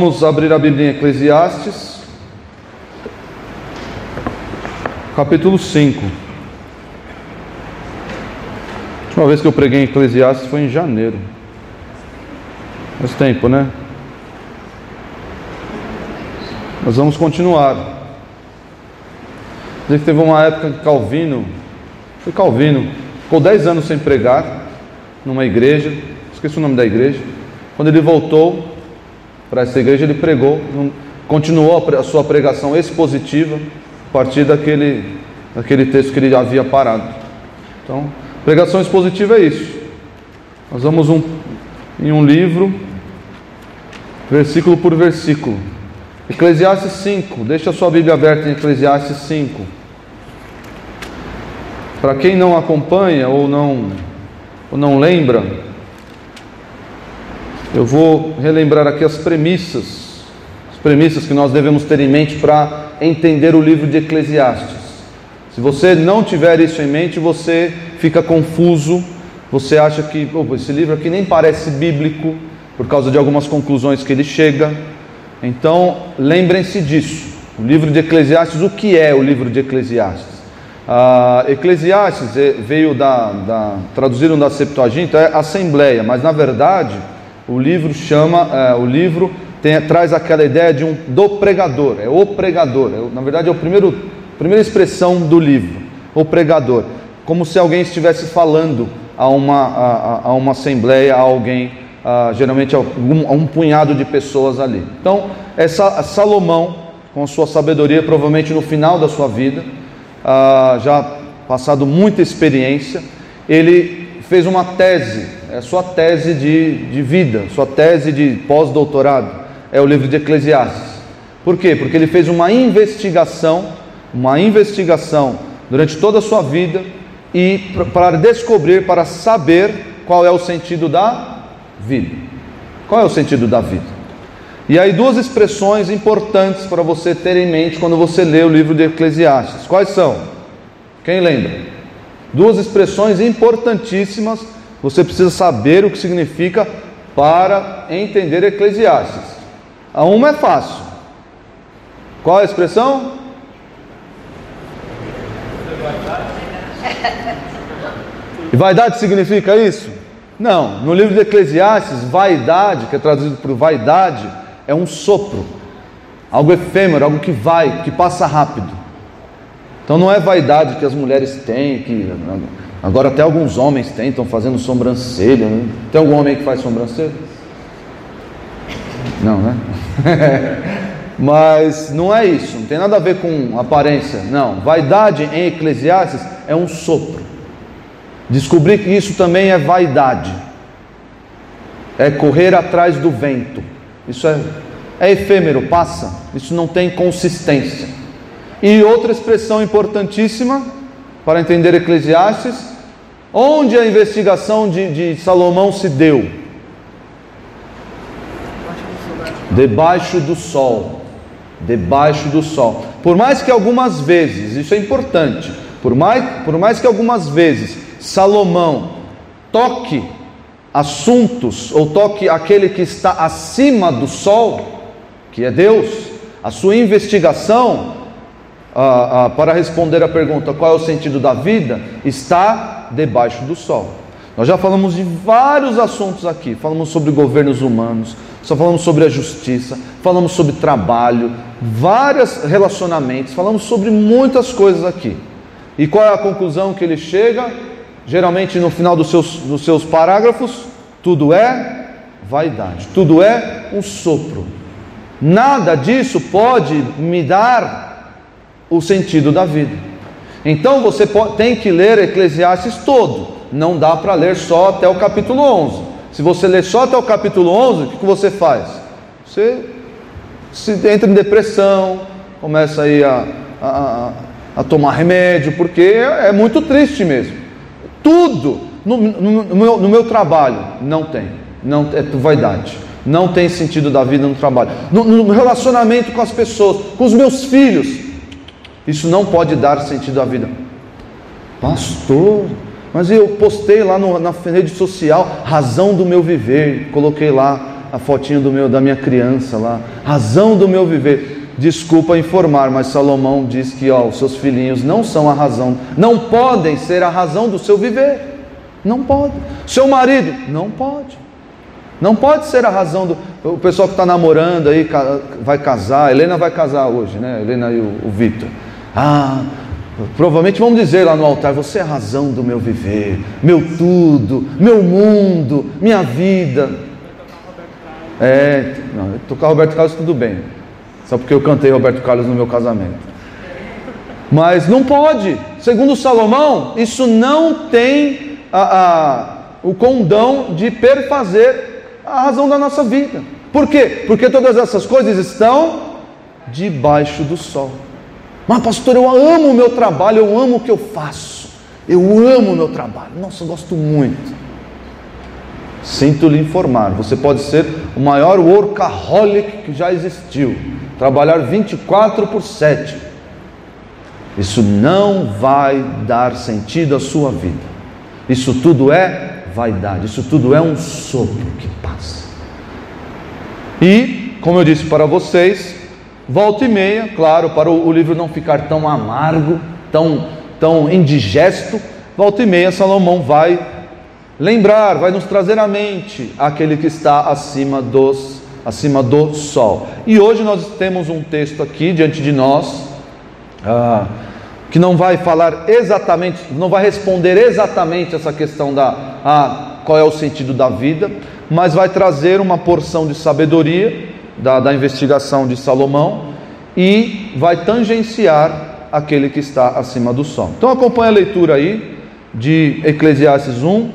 Vamos abrir a Bíblia em Eclesiastes, capítulo 5. A última vez que eu preguei em Eclesiastes foi em janeiro. Faz tempo, né? Nós vamos continuar. Dizer que teve uma época que Calvino, foi Calvino, ficou 10 anos sem pregar numa igreja, esqueci o nome da igreja. Quando ele voltou, para essa igreja, ele pregou, continuou a sua pregação expositiva a partir daquele, daquele texto que ele havia parado. Então, pregação expositiva é isso. Nós vamos um, em um livro, versículo por versículo. Eclesiastes 5, deixa a sua Bíblia aberta em Eclesiastes 5. Para quem não acompanha ou não, ou não lembra, eu vou relembrar aqui as premissas, as premissas que nós devemos ter em mente para entender o livro de Eclesiastes. Se você não tiver isso em mente, você fica confuso, você acha que oh, esse livro aqui nem parece bíblico, por causa de algumas conclusões que ele chega. Então, lembrem-se disso. O livro de Eclesiastes, o que é o livro de Eclesiastes? Ah, Eclesiastes eh, veio da, da traduziram da Septuaginta, é Assembleia, mas na verdade o livro chama, é, o livro tem, traz aquela ideia de um do pregador, é o pregador. É, na verdade é primeiro primeira expressão do livro, o pregador, como se alguém estivesse falando a uma a, a uma assembleia, a alguém, a, geralmente a um, a um punhado de pessoas ali. Então essa Salomão com a sua sabedoria, provavelmente no final da sua vida, já passado muita experiência, ele fez uma tese, é sua tese de, de vida, sua tese de pós-doutorado, é o livro de Eclesiastes. Por quê? Porque ele fez uma investigação, uma investigação durante toda a sua vida e para descobrir, para saber qual é o sentido da vida. Qual é o sentido da vida? E aí duas expressões importantes para você ter em mente quando você lê o livro de Eclesiastes. Quais são? Quem lembra? Duas expressões importantíssimas, você precisa saber o que significa para entender Eclesiastes. A uma é fácil. Qual a expressão? E vaidade significa isso? Não. No livro de Eclesiastes, vaidade, que é traduzido por vaidade, é um sopro, algo efêmero, algo que vai, que passa rápido. Então não é vaidade que as mulheres têm, que agora até alguns homens têm, estão fazendo sobrancelha. Né? Tem algum homem que faz sobrancelha? Não, né? Mas não é isso, não tem nada a ver com aparência. Não, vaidade em Eclesiastes é um sopro. Descobrir que isso também é vaidade. É correr atrás do vento. Isso é, é efêmero, passa. Isso não tem consistência. E outra expressão importantíssima para entender Eclesiastes: onde a investigação de, de Salomão se deu? Debaixo do sol. Debaixo do sol. Por mais que algumas vezes, isso é importante, por mais, por mais que algumas vezes Salomão toque assuntos, ou toque aquele que está acima do sol, que é Deus, a sua investigação ah, ah, para responder a pergunta qual é o sentido da vida, está debaixo do sol. Nós já falamos de vários assuntos aqui. Falamos sobre governos humanos, só falamos sobre a justiça, falamos sobre trabalho, vários relacionamentos, falamos sobre muitas coisas aqui. E qual é a conclusão que ele chega? Geralmente no final dos seus, dos seus parágrafos, tudo é vaidade, tudo é um sopro. Nada disso pode me dar o sentido da vida. Então você tem que ler Eclesiastes todo, não dá para ler só até o capítulo 11. Se você ler só até o capítulo 11, o que, você faz? Você se entra em depressão, começa aí a, a, a tomar remédio, porque é, é muito triste mesmo. Tudo no, no, no, meu, no, meu, trabalho não tem, não é vaidade, não tem sentido da vida no trabalho, no, no relacionamento com as pessoas, com os meus filhos, isso não pode dar sentido à vida. Pastor, mas eu postei lá no, na rede social razão do meu viver, coloquei lá a fotinho do meu, da minha criança lá. Razão do meu viver. Desculpa informar, mas Salomão diz que ó, os seus filhinhos não são a razão, não podem ser a razão do seu viver. Não pode. Seu marido, não pode. Não pode ser a razão do. O pessoal que está namorando aí vai casar, Helena vai casar hoje, né? Helena e o, o Vitor. Ah, provavelmente vamos dizer lá no altar: Você é a razão do meu viver, meu tudo, meu mundo, minha vida. É, não, tocar Roberto Carlos tudo bem, só porque eu cantei Roberto Carlos no meu casamento. Mas não pode, segundo Salomão, isso não tem a, a, o condão de perfazer a razão da nossa vida. Por quê? Porque todas essas coisas estão debaixo do sol. Mas, pastor, eu amo o meu trabalho, eu amo o que eu faço. Eu amo o meu trabalho. Nossa, eu gosto muito. Sinto lhe informar, você pode ser o maior workaholic que já existiu. Trabalhar 24 por 7. Isso não vai dar sentido à sua vida. Isso tudo é vaidade, isso tudo é um sopro que passa. E, como eu disse para vocês, volta e meia, claro, para o, livro não ficar tão amargo, tão, tão indigesto, volta e meia Salomão vai lembrar, vai nos trazer à mente aquele que está acima dos acima do sol. E hoje nós temos um texto aqui diante de nós ah, que não vai falar exatamente, não vai responder exatamente essa questão da ah, qual é o sentido da vida, mas vai trazer uma porção de sabedoria da, da investigação de Salomão e vai tangenciar aquele que está acima do sol. Então acompanhe a leitura aí de Eclesiastes 1,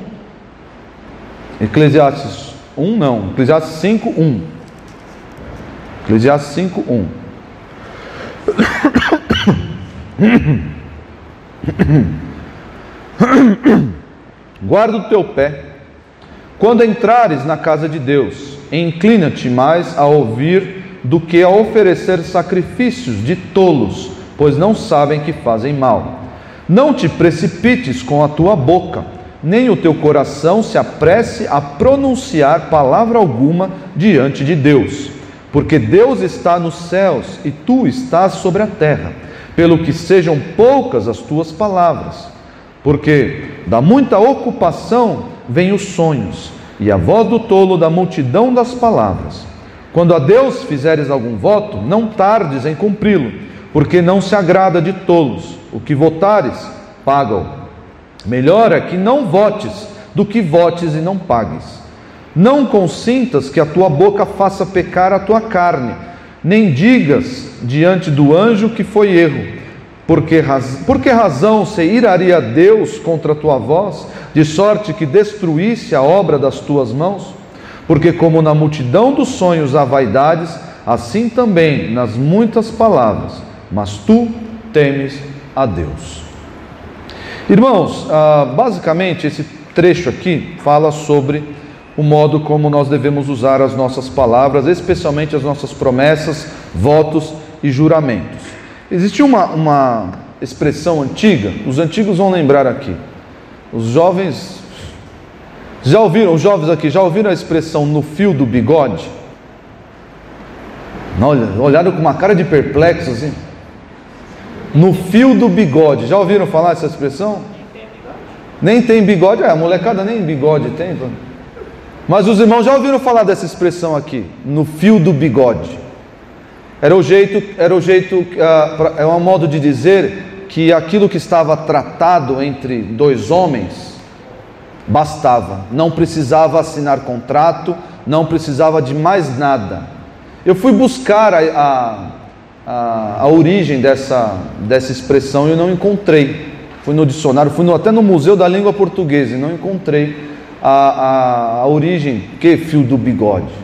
Eclesiastes 1 não, Eclesiastes 5, 1. Eclesiastes 5, 1. Guarda o teu pé. Quando entrares na casa de Deus, inclina-te mais a ouvir do que a oferecer sacrifícios de tolos, pois não sabem que fazem mal. Não te precipites com a tua boca, nem o teu coração se apresse a pronunciar palavra alguma diante de Deus, porque Deus está nos céus e tu estás sobre a terra pelo que sejam poucas as tuas palavras, porque da muita ocupação vêm os sonhos, e a voz do tolo da multidão das palavras. Quando a Deus fizeres algum voto, não tardes em cumpri-lo, porque não se agrada de tolos. O que votares, paga-o. Melhor é que não votes do que votes e não pagues. Não consintas que a tua boca faça pecar a tua carne nem digas diante do anjo que foi erro. Porque raz... Por que razão se iraria Deus contra a tua voz, de sorte que destruísse a obra das tuas mãos? Porque, como na multidão dos sonhos há vaidades, assim também nas muitas palavras, mas tu temes a Deus. Irmãos, ah, basicamente esse trecho aqui fala sobre o modo como nós devemos usar as nossas palavras, especialmente as nossas promessas, votos e juramentos. Existe uma, uma expressão antiga, os antigos vão lembrar aqui. Os jovens já ouviram, os jovens aqui, já ouviram a expressão no fio do bigode? Olha, olharam com uma cara de perplexo assim. No fio do bigode, já ouviram falar essa expressão? Nem tem bigode, é, a molecada nem bigode tem. Mas os irmãos já ouviram falar dessa expressão aqui, no fio do bigode. Era o jeito, era o jeito, uh, é um modo de dizer que aquilo que estava tratado entre dois homens bastava, não precisava assinar contrato, não precisava de mais nada. Eu fui buscar a, a, a, origem dessa, dessa expressão e não encontrei. Fui no dicionário, fui no, até no Museu da Língua Portuguesa e não encontrei a, a, a origem, que fio do bigode?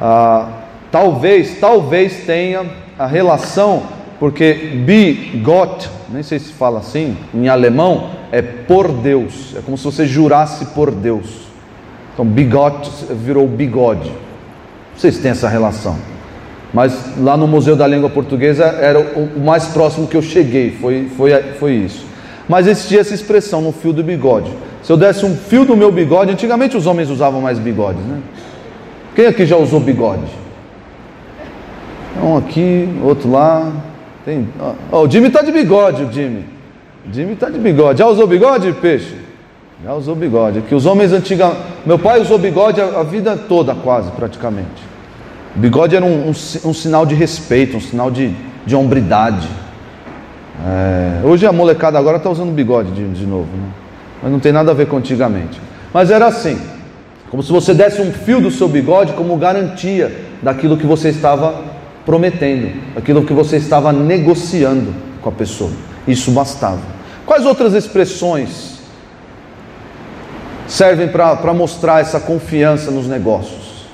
Ah, talvez, talvez tenha a relação, porque bigot, nem sei se fala assim, em alemão, é por Deus, é como se você jurasse por Deus. Então, bigot virou bigode. Não sei se tem essa relação. Mas lá no Museu da Língua Portuguesa era o mais próximo que eu cheguei, foi, foi, foi isso. Mas existia essa expressão no fio do bigode. Se eu desse um fio do meu bigode, antigamente os homens usavam mais bigodes, né? Quem aqui já usou bigode? Um aqui, outro lá. Tem, ó, o Jimmy está de bigode, o Jimmy. O Jimmy está de bigode. Já usou bigode, peixe? Já usou bigode. Que os homens antigamente. Meu pai usou bigode a, a, vida toda, quase, praticamente. Bigode era um, um, um sinal de respeito, um sinal de, de hombridade. É, hoje a molecada agora está usando bigode de, de novo, né? mas não tem nada a ver com antigamente. Mas era assim, como se você desse um fio do seu bigode como garantia daquilo que você estava prometendo, daquilo que você estava negociando com a pessoa. Isso bastava. Quais outras expressões servem para mostrar essa confiança nos negócios?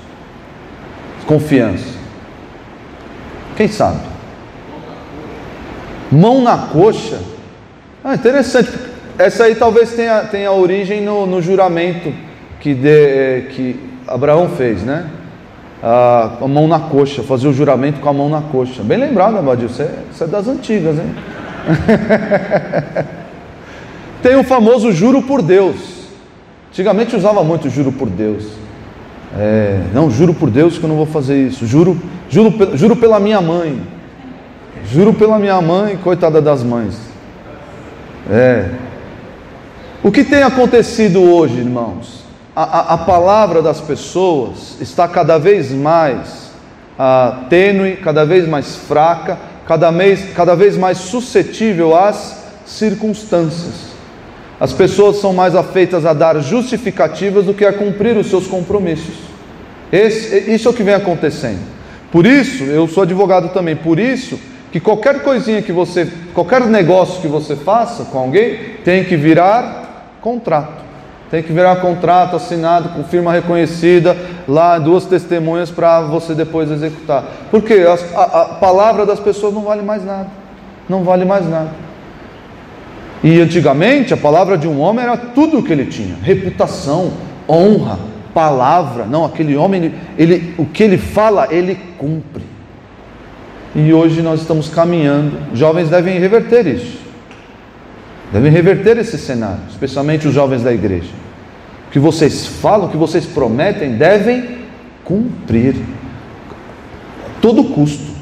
Confiança. Quem sabe? Mão na coxa. Ah, interessante. Essa aí talvez tenha, tenha origem no, no juramento que, de, eh, que Abraão fez, né? Ah, a mão na coxa, fazer o juramento com a mão na coxa. Bem lembrado, Abadio, você, você é das antigas, hein? Tem o famoso juro por Deus. Antigamente usava muito juro por Deus. É, não, juro por Deus que eu não vou fazer isso. Juro, juro, juro pela minha mãe. Juro pela minha mãe, coitada das mães. É. O que tem acontecido hoje, irmãos? A, a, palavra das pessoas está cada vez mais ah, tênue, cada vez mais fraca, cada, mês, cada vez mais suscetível às circunstâncias. As pessoas são mais afeitas a dar justificativas do que a cumprir os seus compromissos. Esse, isso é o que vem acontecendo. Por isso, eu sou advogado também, por isso que qualquer coisinha que você, qualquer negócio que você faça com alguém, tem que virar contrato. Tem que virar contrato assinado com firma reconhecida, lá duas testemunhas para você depois executar. Porque a, a, a palavra das pessoas não vale mais nada. Não vale mais nada. E antigamente a palavra de um homem era tudo o que ele tinha: reputação, honra, palavra. Não, aquele homem, ele, ele, o que ele fala, ele cumpre. E hoje nós estamos caminhando. Jovens devem reverter isso. Devem reverter esse cenário, especialmente os jovens da igreja. O que vocês falam, o que vocês prometem, devem cumprir. A todo custo.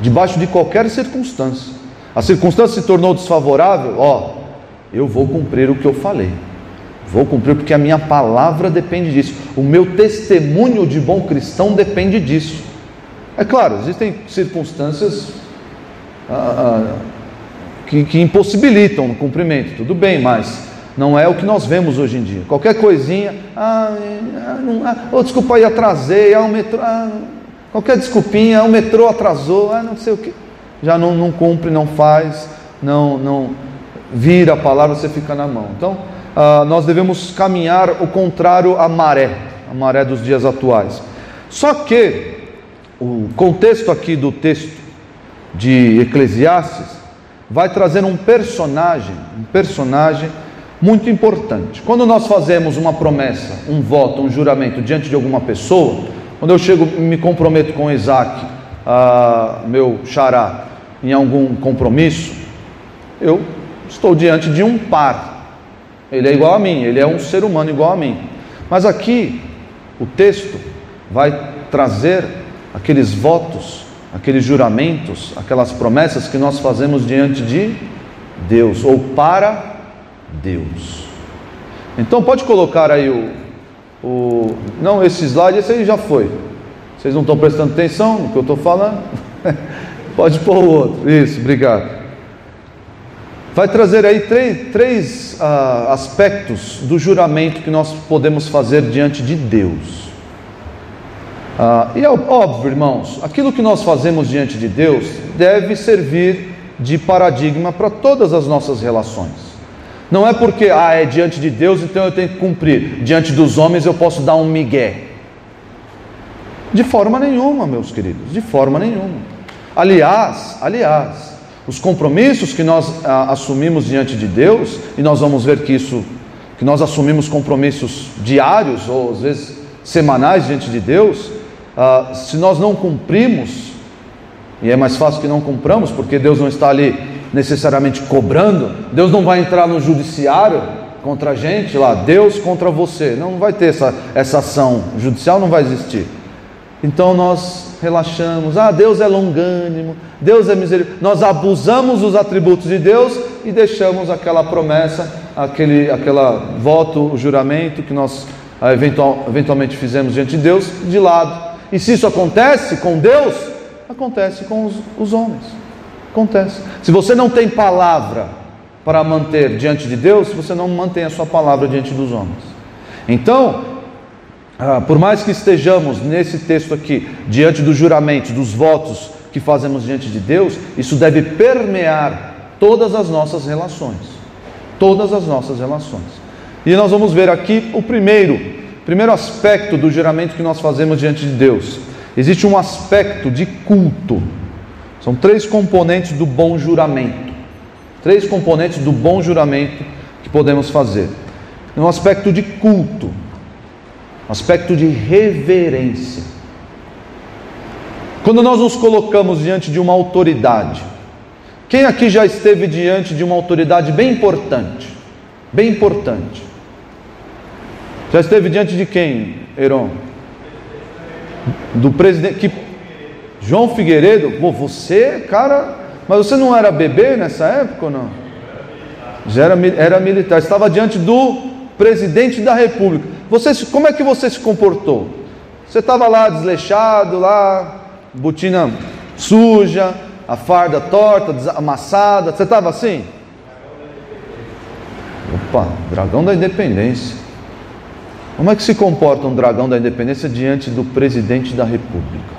Debaixo de qualquer circunstância. A circunstância se tornou desfavorável, ó, eu vou cumprir o que eu falei. Vou cumprir porque a minha palavra depende disso. O meu testemunho de bom cristão depende disso. É claro, existem circunstâncias ah, ah, que, que impossibilitam o cumprimento, tudo bem, mas não é o que nós vemos hoje em dia. Qualquer coisinha, ah, ah, não, ah oh, desculpa aí, atrasei, ah, o metrô, ah, qualquer desculpinha, o metrô atrasou, ah, não sei o que, já não, não cumpre, não faz, não, não vira a palavra, você fica na mão. Então, ah, nós devemos caminhar o contrário à maré, a maré dos dias atuais. Só que o contexto aqui do texto de Eclesiastes vai trazer um personagem, um personagem muito importante. Quando nós fazemos uma promessa, um voto, um juramento diante de alguma pessoa, quando eu chego e me comprometo com Isaac, ah, meu xará, em algum compromisso, eu estou diante de um par. Ele é igual a mim, ele é um ser humano igual a mim. Mas aqui, o texto vai trazer aqueles votos aqueles juramentos, aquelas promessas que nós fazemos diante de Deus ou para Deus. Então pode colocar aí o, o não esse slide, esse aí já foi. Vocês não estão prestando atenção no que eu estou falando? pode pôr o outro. Isso, obrigado. Vai trazer aí três, três uh, aspectos do juramento que nós podemos fazer diante de Deus. Ah, e é óbvio, irmãos, aquilo que nós fazemos diante de Deus deve servir de paradigma para todas as nossas relações. Não é porque ah, é diante de Deus, então eu tenho que cumprir. Diante dos homens eu posso dar um migué. De forma nenhuma, meus queridos, de forma nenhuma. Aliás, aliás, os compromissos que nós ah, assumimos diante de Deus, e nós vamos ver que isso, que nós assumimos compromissos diários ou às vezes semanais diante de Deus, ah, se nós não cumprimos, e é mais fácil que não cumpramos, porque Deus não está ali necessariamente cobrando, Deus não vai entrar no judiciário contra a gente lá, Deus contra você. Não, vai ter essa, essa ação judicial, não vai existir. Então nós relaxamos, ah, Deus é longânimo, Deus é misericórdia. Nós abusamos dos atributos de Deus e deixamos aquela promessa, aquele aquela voto, o juramento que nós ah, eventual, eventualmente fizemos diante de Deus de lado. E se isso acontece com Deus, acontece com os, os homens. Acontece. Se você não tem palavra para manter diante de Deus, você não mantém a sua palavra diante dos homens. Então, ah, por mais que estejamos nesse texto aqui, diante dos juramentos, dos votos que fazemos diante de Deus, isso deve permear todas as nossas relações. Todas as nossas relações. E nós vamos ver aqui o primeiro, primeiro aspecto do juramento que nós fazemos diante de Deus. Existe um aspecto de culto. São três componentes do bom juramento. Três componentes do bom juramento que podemos fazer. Um aspecto de culto, aspecto de reverência. Quando nós nos colocamos diante de uma autoridade, quem aqui já esteve diante de uma autoridade bem importante? Bem importante. Já esteve diante de quem, Heron? Do presidente. Que... João Figueiredo? Pô, você, cara. Mas você não era bebê nessa época ou não? Já era, era militar. Estava diante do presidente da república. Você, como é que você se comportou? Você estava lá desleixado, lá, botina suja, a farda torta, amassada. Você estava assim? Opa, dragão da independência. Como é que se comporta um dragão da independência diante do presidente da república?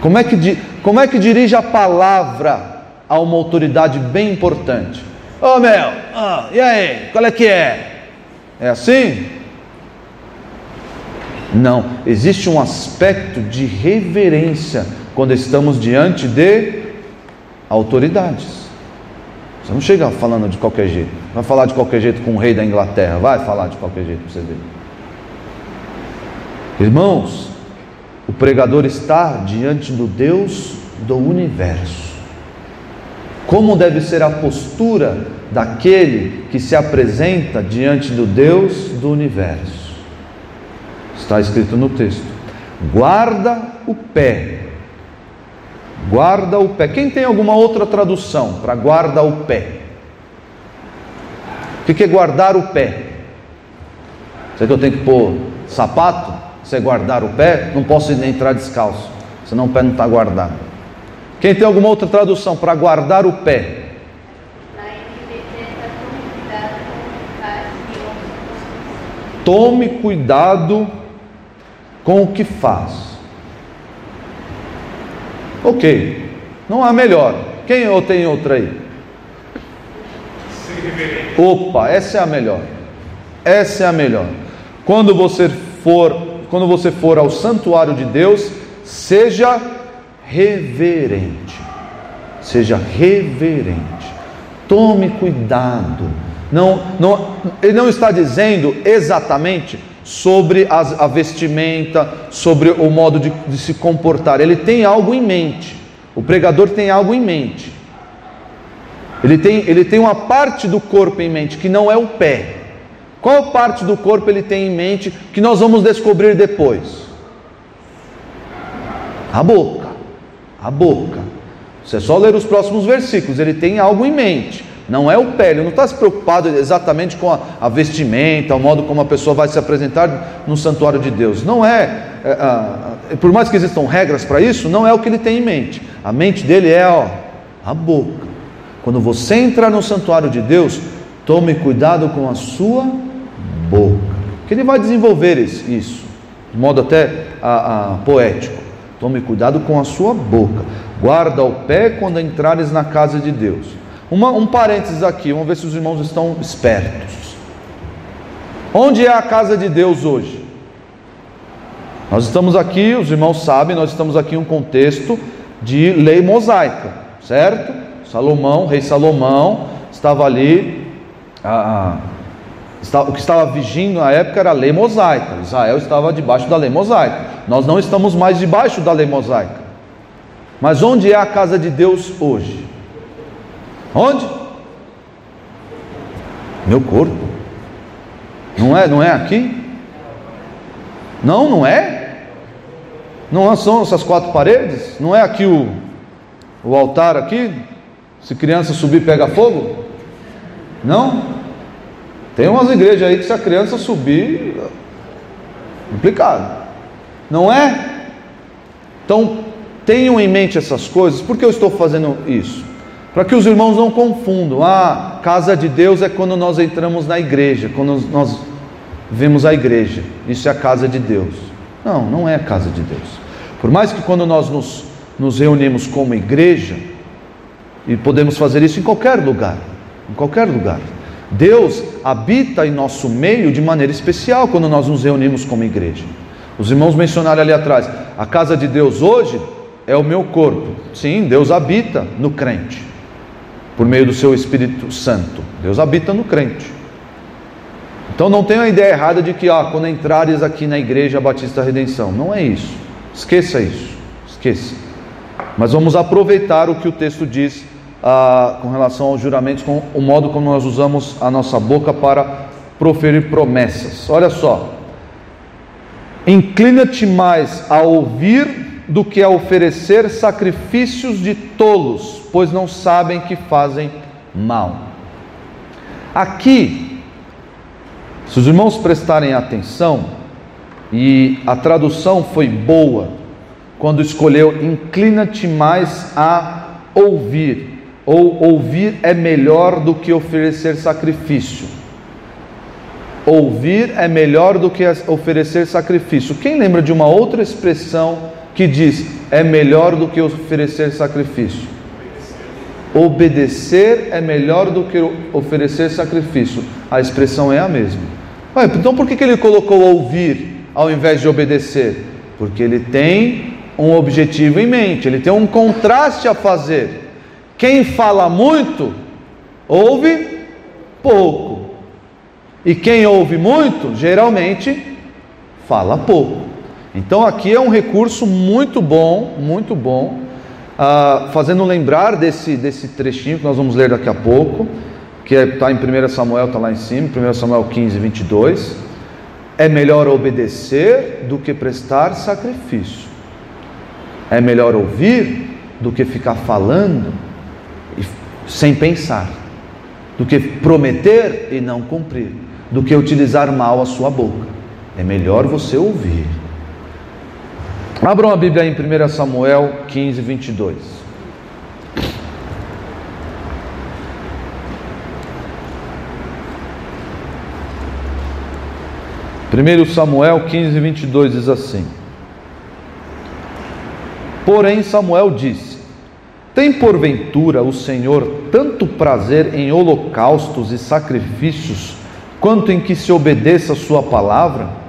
Como é que, como é que dirige a palavra a uma autoridade bem importante? Ô oh, meu, oh, e aí, qual é que é? É assim? Não, existe um aspecto de reverência quando estamos diante de autoridades. Você não chega falando de qualquer jeito. Vai falar de qualquer jeito com o rei da Inglaterra. Vai falar de qualquer jeito para você ver. Irmãos, o pregador está diante do Deus do universo. Como deve ser a postura daquele que se apresenta diante do Deus do universo? Está escrito no texto: guarda o pé Guarda o pé. Quem tem alguma outra tradução para guarda o pé? O que é guardar o pé? Será que eu tenho que pôr sapato? Se é guardar o pé, não posso entrar descalço, senão o pé não está guardado. Quem tem alguma outra tradução para guardar o pé? Tome cuidado com o que faz. Ok, não há melhor. Quem ou tem outra aí? Opa, essa é a melhor. Essa é a melhor. Quando você for, quando você for ao santuário de Deus, seja reverente. Seja reverente. Tome cuidado. Não, não, ele não está dizendo exatamente sobre as, a vestimenta, sobre o modo de, de se comportar. Ele tem algo em mente. O pregador tem algo em mente. Ele tem, ele tem uma parte do corpo em mente que não é o pé. Qual parte do corpo ele tem em mente que nós vamos descobrir depois? A boca. A boca. Você é só ler os próximos versículos. Ele tem algo em mente. Não é o pé, ele não está se preocupado exatamente com a, a, vestimenta, o modo como a pessoa vai se apresentar no santuário de Deus. Não é, é, por mais que existam regras para isso, não é o que ele tem em mente. A mente dele é ó, a boca. Quando você entrar no santuário de Deus, tome cuidado com a sua boca. Que ele vai desenvolver isso, de modo até a, a, poético. Tome cuidado com a sua boca. Guarda o pé quando entrares na casa de Deus. Uma, um parênteses aqui, vamos ver se os irmãos estão espertos. Onde é a casa de Deus hoje? Nós estamos aqui, os irmãos sabem, nós estamos aqui em um contexto de lei mosaica, certo? Salomão, rei Salomão, estava ali, o que estava vigindo na época era a lei mosaica. Israel estava debaixo da lei mosaica. Nós não estamos mais debaixo da lei mosaica. Mas onde é a casa de Deus hoje? Onde? Meu corpo? Não é, não é aqui? Não, não é? Não são essas quatro paredes? Não é aqui o, o altar aqui? Se criança subir pega fogo? Não? Tem umas igrejas aí que se a criança subir, complicado. Não é? Então, tenham em mente essas coisas. Por que eu estou fazendo isso? Para que os irmãos não confundam. Ah, casa de Deus é quando nós entramos na igreja, quando nós vemos a igreja. Isso é a casa de Deus. Não, não é a casa de Deus. Por mais que quando nós nos, nos reunimos como igreja, e podemos fazer isso em qualquer lugar, em qualquer lugar. Deus habita em nosso meio de maneira especial quando nós nos reunimos como igreja. Os irmãos mencionaram ali atrás, a casa de Deus hoje é o meu corpo. Sim, Deus habita no crente, por meio do seu Espírito Santo. Deus habita no crente. Então não tenha a ideia errada de que ah, quando entrares aqui na igreja Batista Redenção. Não é isso. Esqueça isso. Esqueça. Mas vamos aproveitar o que o texto diz ah, com relação aos juramentos, com o modo como nós usamos a nossa boca para proferir promessas. Olha só. Inclina-te mais a ouvir do que a oferecer sacrifícios de tolos, pois não sabem que fazem mal. Aqui, se os irmãos prestarem atenção, e a tradução foi boa, quando escolheu inclina-te mais a ouvir, ou ouvir é melhor do que oferecer sacrifício. Ouvir é melhor do que oferecer sacrifício. Quem lembra de uma outra expressão que diz é melhor do que oferecer sacrifício? Obedecer é melhor do que oferecer sacrifício. A expressão é a mesma. Ué, então por que, ele colocou ouvir ao invés de obedecer? Porque ele tem um objetivo em mente, ele tem um contraste a fazer. Quem fala muito, ouve pouco. E quem ouve muito, geralmente, fala pouco. Então aqui é um recurso muito bom, muito bom, uh, fazendo lembrar desse, desse trechinho que nós vamos ler daqui a pouco, que está em 1 Samuel, está lá em cima, 1 Samuel 15, 22. É melhor obedecer do que prestar sacrifício. É melhor ouvir do que ficar falando sem pensar, do que prometer e não cumprir, do que utilizar mal a sua boca. É melhor você ouvir. Abram a Bíblia em 1 Samuel 15, 22. Primeiro Samuel 15, 22 diz assim: Porém Samuel disse: tem porventura o Senhor tanto prazer em holocaustos e sacrifícios, quanto em que se obedeça a Sua palavra?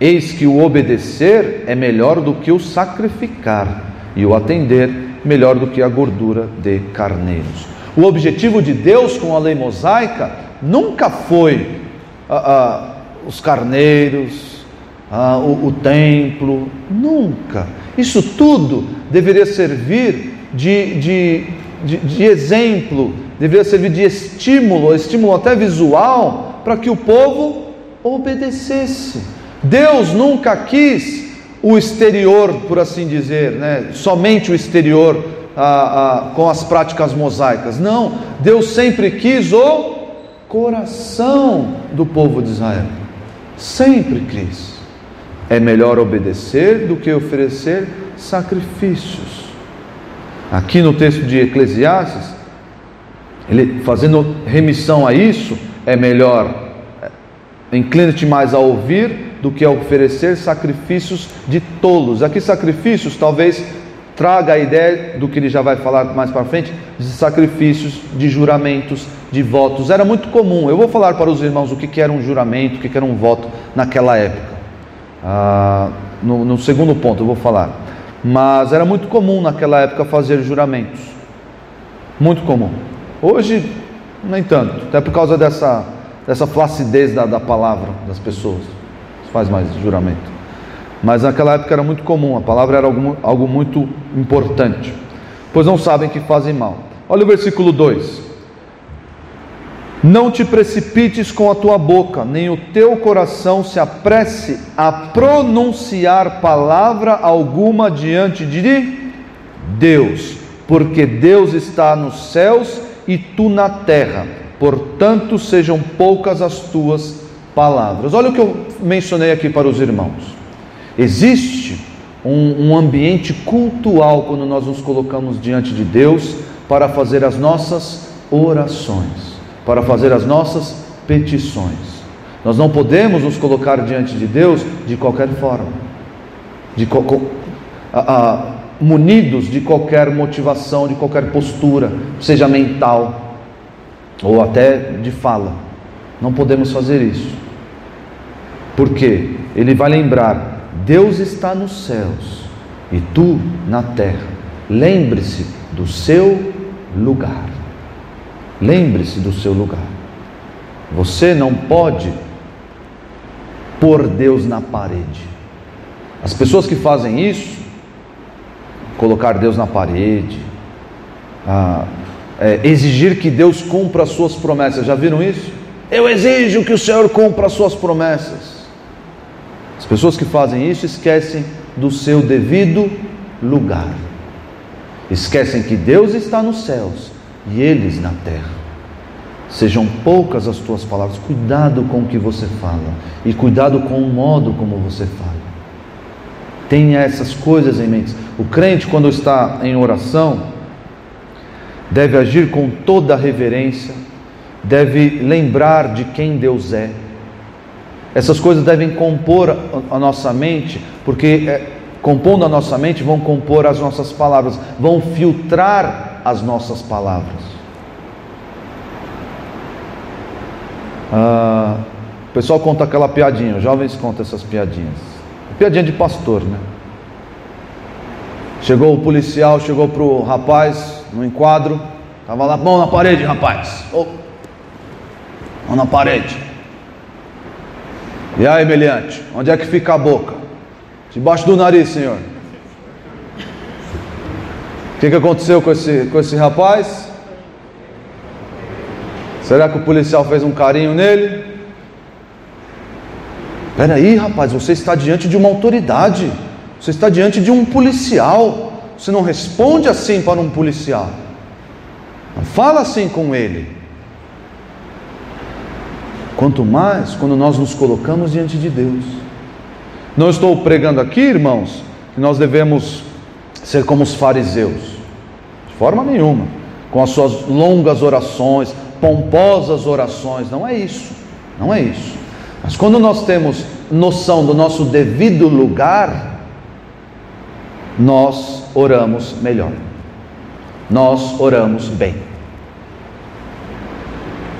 Eis que o obedecer é melhor do que o sacrificar, e o atender melhor do que a gordura de carneiros. O objetivo de Deus com a lei mosaica nunca foi ah, ah, os carneiros, ah, o, o templo, nunca. Isso tudo deveria servir de, de, de, de exemplo, deveria servir de estímulo, estímulo até visual, para que o povo obedecesse. Deus nunca quis o exterior, por assim dizer, né? somente o exterior ah, ah, com as práticas mosaicas. Não, Deus sempre quis o coração do povo de Israel. Sempre quis. É melhor obedecer do que oferecer sacrifícios. Aqui no texto de Eclesiastes, ele fazendo remissão a isso, é melhor é, inclina-te mais a ouvir do que oferecer sacrifícios de tolos. Aqui sacrifícios talvez traga a ideia do que ele já vai falar mais para frente, de sacrifícios, de juramentos, de votos. Era muito comum. Eu vou falar para os irmãos o que era um juramento, o que era um voto naquela época. Ah, no, no segundo ponto eu vou falar. Mas era muito comum naquela época fazer juramentos. Muito comum. Hoje, nem tanto, até por causa dessa, dessa flacidez da, da palavra das pessoas. Faz mais juramento. Mas naquela época era muito comum, a palavra era algo, algo muito importante. Pois não sabem que fazem mal. Olha o versículo 2. Não te precipites com a tua boca, nem o teu coração se apresse a pronunciar palavra alguma diante de Deus, porque Deus está nos céus e tu na terra, portanto sejam poucas as tuas palavras. Olha o que eu mencionei aqui para os irmãos. Existe um, um ambiente cultual quando nós nos colocamos diante de Deus para fazer as nossas orações para fazer as nossas petições. Nós não podemos nos colocar diante de Deus de qualquer forma, de a, a, munidos de qualquer motivação, de qualquer postura, seja mental ou até de fala. Não podemos fazer isso. Porque ele vai lembrar: Deus está nos céus e tu na terra. Lembre-se do seu lugar. Lembre-se do seu lugar. Você não pode pôr Deus na parede. As pessoas que fazem isso, colocar Deus na parede, ah, é, exigir que Deus cumpra as suas promessas, já viram isso? Eu exijo que o Senhor cumpra as suas promessas. As pessoas que fazem isso esquecem do seu devido lugar, esquecem que Deus está nos céus e eles na terra. Sejam poucas as tuas palavras, cuidado com o que você fala e cuidado com o modo como você fala. Tenha essas coisas em mente. O crente, quando está em oração, deve agir com toda reverência, deve lembrar de quem Deus é. Essas coisas devem compor a nossa mente, porque é, compondo a nossa mente, vão compor as nossas palavras, vão filtrar as nossas palavras. Ah, o pessoal conta aquela piadinha, os jovens contam essas piadinhas. Piadinha de pastor, né? Chegou o policial, chegou para o rapaz no enquadro, estava lá, mão na parede, rapaz. Oh. Mão na parede. E aí, meliante, onde é que fica a boca? Debaixo do nariz, senhor que, que aconteceu com esse, com esse rapaz? Será que o policial fez um carinho nele? Peraí, rapaz, você está diante de uma autoridade, você está diante de um policial. Você não responde assim para um policial. Não fala assim com ele. Quanto mais quando nós nos colocamos diante de Deus. Não estou pregando aqui, irmãos, que nós devemos ser como os fariseus forma nenhuma. Com as suas longas orações, pomposas orações, não é isso. Não é isso. Mas quando nós temos noção do nosso devido lugar, nós oramos melhor. Nós oramos bem.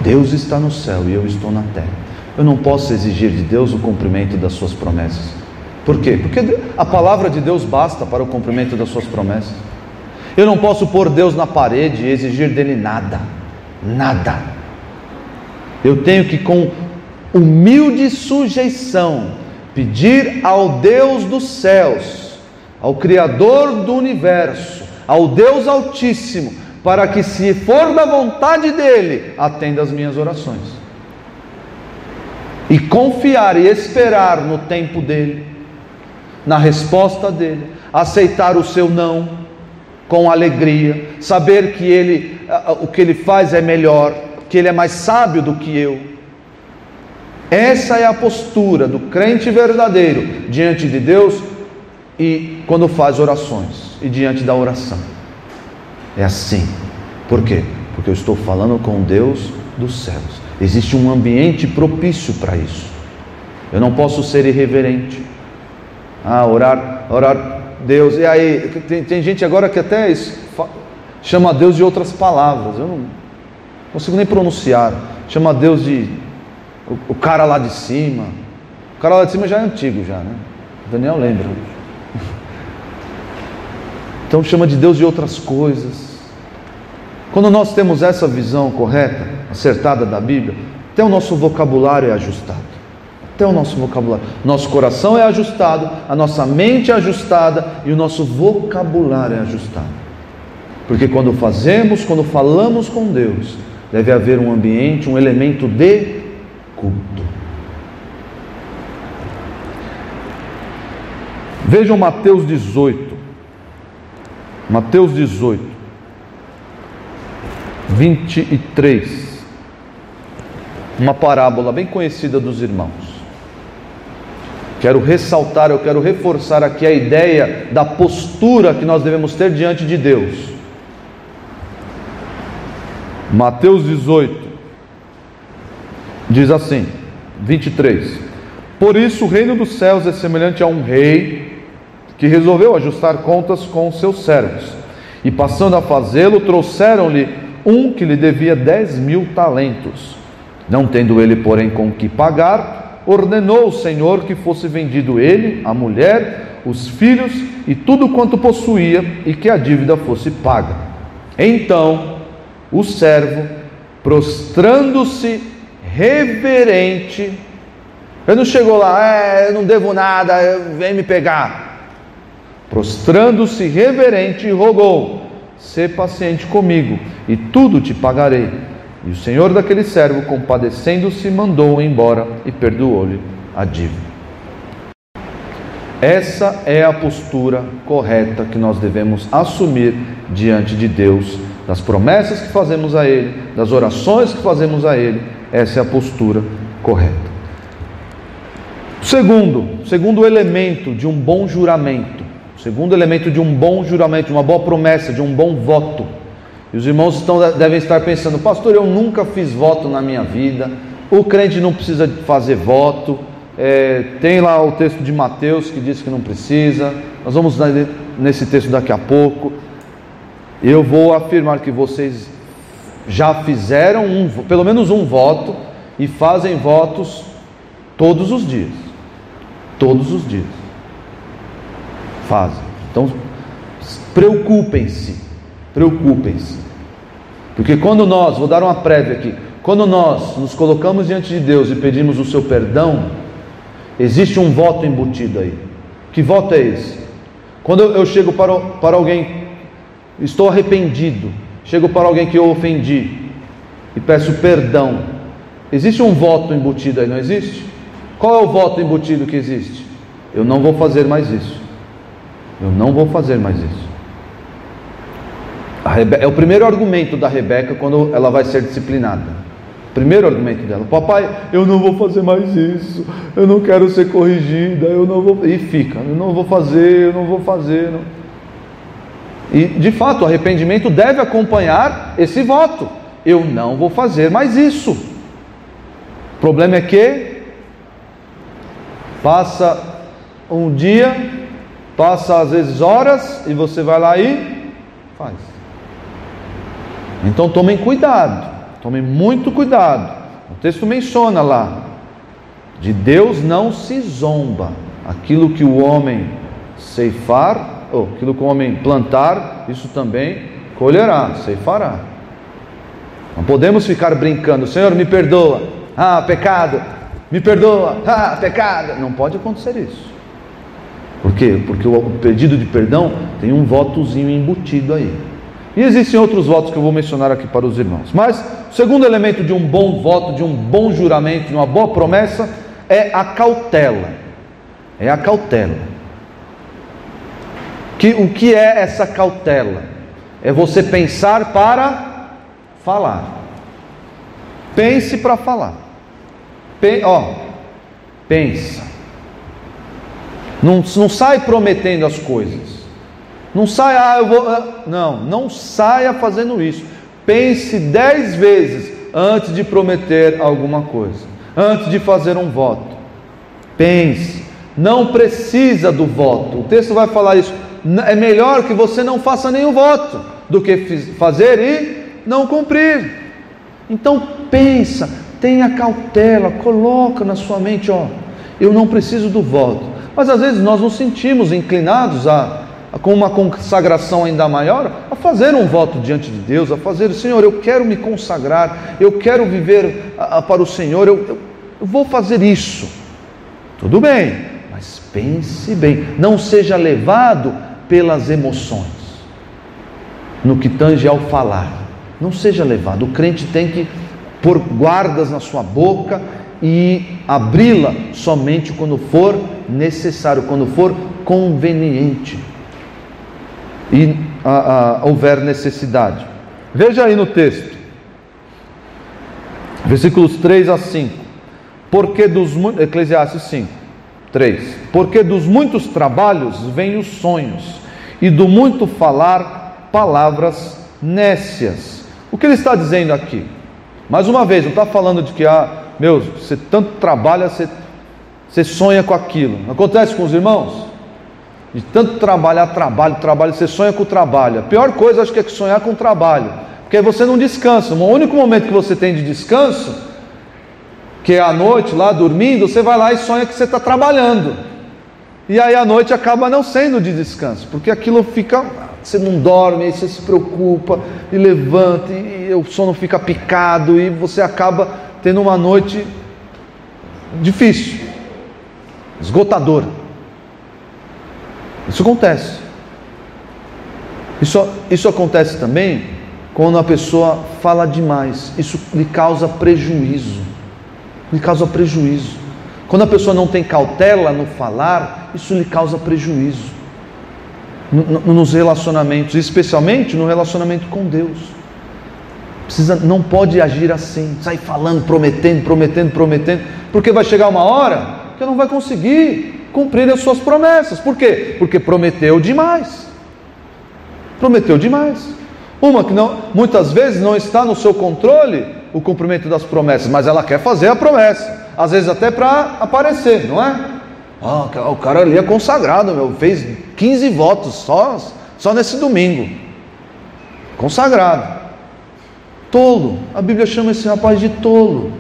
Deus está no céu e eu estou na terra. Eu não posso exigir de Deus o cumprimento das suas promessas. Por quê? Porque a palavra de Deus basta para o cumprimento das suas promessas. Eu não posso pôr Deus na parede e exigir dele nada, nada. Eu tenho que, com humilde sujeição, pedir ao Deus dos céus, ao Criador do universo, ao Deus Altíssimo, para que, se for da vontade dEle, atenda as minhas orações. E confiar e esperar no tempo dEle, na resposta dEle, aceitar o seu não com alegria, saber que ele, o que ele faz é melhor, que ele é mais sábio do que eu. Essa é a postura do crente verdadeiro diante de Deus e quando faz orações e diante da oração. É assim. Por quê? Porque eu estou falando com Deus dos céus. Existe um ambiente propício para isso. Eu não posso ser irreverente. Ah, orar, orar Deus. E aí, tem, tem gente agora que até chama Deus de outras palavras. Eu não consigo nem pronunciar. Chama Deus de o, o, cara lá de cima. O cara lá de cima já é antigo já, né? O Daniel lembra. Então chama de Deus de outras coisas. Quando nós temos essa visão correta, acertada da Bíblia, até o nosso vocabulário é ajustado até o nosso vocabulário. Nosso coração é ajustado, a nossa mente é ajustada e o nosso vocabulário é ajustado. Porque quando fazemos, quando falamos com Deus, deve haver um ambiente, um elemento de culto. Vejam Mateus 18. Mateus 18, 23. Uma parábola bem conhecida dos irmãos. Quero ressaltar, eu quero reforçar aqui a ideia da postura que nós devemos ter diante de Deus. Mateus 18 diz assim, 23: Por isso o reino dos céus é semelhante a um rei que resolveu ajustar contas com seus servos. E passando a fazê-lo, trouxeram-lhe um que lhe devia dez mil talentos. Não tendo ele, porém, com que pagar, ordenou o Senhor que fosse vendido ele, a mulher, os filhos e tudo quanto possuía, e que a dívida fosse paga. Então o servo, prostrando-se reverente, ele não chegou lá, é, eu não devo nada, vem me pegar. Prostrando-se reverente, rogou: Sê paciente comigo, e tudo te pagarei. E o senhor daquele servo, compadecendo-se, mandou-o embora e perdoou-lhe a dívida. Essa é a postura correta que nós devemos assumir diante de Deus, das promessas que fazemos a Ele, das orações que fazemos a Ele. Essa é a postura correta. Segundo, segundo elemento de um bom juramento Segundo elemento de um bom juramento, de uma boa promessa, de um bom voto. E os irmãos estão, devem estar pensando, pastor, eu nunca fiz voto na minha vida. O crente não precisa fazer voto. É, tem lá o texto de Mateus que diz que não precisa. Nós vamos nesse texto daqui a pouco. Eu vou afirmar que vocês já fizeram um, pelo menos um voto e fazem votos todos os dias. Todos os dias fazem. Então, preocupem-se, preocupem-se. Porque quando nós, vou dar uma prévia aqui, quando nós nos colocamos diante de Deus e pedimos o seu perdão, existe um voto embutido aí. Que voto é esse? Quando eu chego para, para alguém, estou arrependido, chego para alguém que eu ofendi e peço perdão, existe um voto embutido aí, não existe? Qual é o voto embutido que existe? Eu não vou fazer mais isso. Eu não vou fazer mais isso. Rebe... É o primeiro argumento da Rebeca quando ela vai ser disciplinada. Primeiro argumento dela, papai, eu não vou fazer mais isso, eu não quero ser corrigida, eu não vou. E fica, eu não vou fazer, eu não vou fazer. Não. E de fato, o arrependimento deve acompanhar esse voto. Eu não vou fazer mais isso. O problema é que passa um dia, Passa às vezes horas e você vai lá e faz. Então tomem cuidado, tomem muito cuidado. O texto menciona lá: de Deus não se zomba. Aquilo que o homem ceifar, ou aquilo que o homem plantar, isso também colherá, ceifará. Não podemos ficar brincando, Senhor, me perdoa, ah, pecado, me perdoa, ah, pecado. Não pode acontecer isso. Por quê? Porque o pedido de perdão tem um votozinho embutido aí. E existem outros votos que eu vou mencionar aqui para os irmãos. Mas o segundo elemento de um bom voto, de um bom juramento, de uma boa promessa, é a cautela. É a cautela. Que, o que é essa cautela? É você pensar para falar. Pense para falar. Pe, ó, pensa. Não, não sai prometendo as coisas. Não sai, ah, eu vou. Ah, não, não saia fazendo isso. Pense dez vezes antes de prometer alguma coisa, antes de fazer um voto. Pense, não precisa do voto. O texto vai falar isso. É melhor que você não faça nenhum voto do que fazer e não cumprir. Então pensa, tenha cautela, coloca na sua mente, ó, eu não preciso do voto. Mas às vezes nós nos sentimos inclinados a, a, com uma consagração ainda maior, a fazer um voto diante de Deus, a fazer, Senhor, eu quero me consagrar, eu quero viver a, a, para o Senhor, eu, eu, eu vou fazer isso. Tudo bem, mas pense bem, não seja levado pelas emoções, no que tange ao falar. Não seja levado. O crente tem que pôr guardas na sua boca e abri-la somente quando for necessário, quando for conveniente e a, a, houver necessidade. Veja aí no texto, versículos 3 a 5. Porque dos Eclesiastes 5, 3. Porque dos muitos trabalhos vêm os sonhos, e do muito falar palavras nécias. O que ele está dizendo aqui? Mais uma vez, não está falando de que, ah, meu, você tanto trabalha, você, você sonha com aquilo. Acontece com os irmãos? De tanto trabalhar, trabalho, trabalho, você sonha com o trabalho. A pior coisa acho que é sonhar com o trabalho. Porque você não descansa. O único momento que você tem de descanso, que é à noite, lá dormindo, você vai lá e sonha que você está trabalhando. E aí a noite acaba não sendo de descanso, porque aquilo fica. Você não dorme, aí você se preocupa e levanta, e, e o sono fica picado, e você acaba tendo uma noite difícil, esgotadora. Isso acontece. Isso, isso acontece também quando a pessoa fala demais. Isso lhe causa prejuízo. Lhe causa prejuízo. Quando a pessoa não tem cautela no falar, isso lhe causa prejuízo. Nos relacionamentos, especialmente no relacionamento com Deus. Precisa, não pode agir assim, sair falando, prometendo, prometendo, prometendo, porque vai chegar uma hora que não vai conseguir cumprir as suas promessas. Por quê? Porque prometeu demais. Prometeu demais. Uma que não, muitas vezes não está no seu controle o cumprimento das promessas, mas ela quer fazer a promessa, às vezes até para aparecer, não é? Ah, o cara ali é consagrado, meu, fez 15 votos só, só nesse domingo. Consagrado. Tolo. A Bíblia chama esse rapaz de tolo.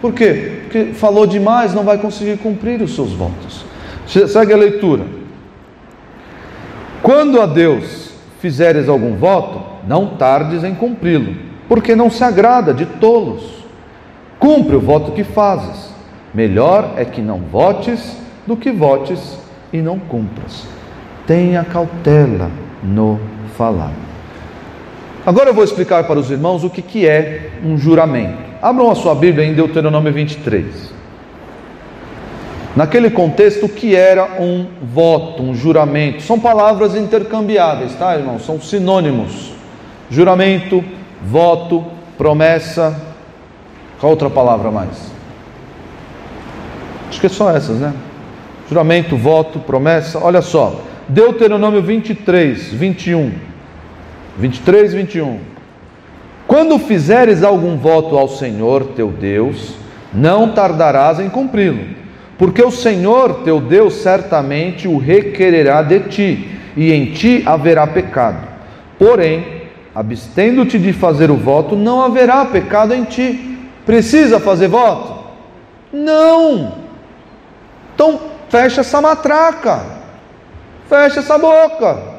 Por quê? Porque falou demais, não vai conseguir cumprir os seus votos. Segue a leitura. Quando a Deus fizeres algum voto, não tardes em cumpri-lo, porque não se agrada de tolos. Cumpre o voto que fazes. Melhor é que não votes do que votes e não cumpras. Tenha cautela no falar. Agora eu vou explicar para os irmãos o que, que é um juramento. Abram a sua Bíblia em Deuteronômio 23. Naquele contexto, o que era um voto, um juramento? São palavras intercambiáveis, tá, irmão? São sinônimos. Juramento, voto, promessa. Qual outra palavra mais? Acho que é só essas, né? Juramento, voto, promessa. Olha só. Deuteronômio 23, 21. 23, 21. Quando fizeres algum voto ao Senhor teu Deus, não tardarás em cumpri-lo porque o Senhor teu Deus certamente o requererá de ti, e em ti haverá pecado. Porém, abstendo-te de fazer o voto, não haverá pecado em ti. Precisa fazer voto? Não! Então, fecha essa matraca, fecha essa boca.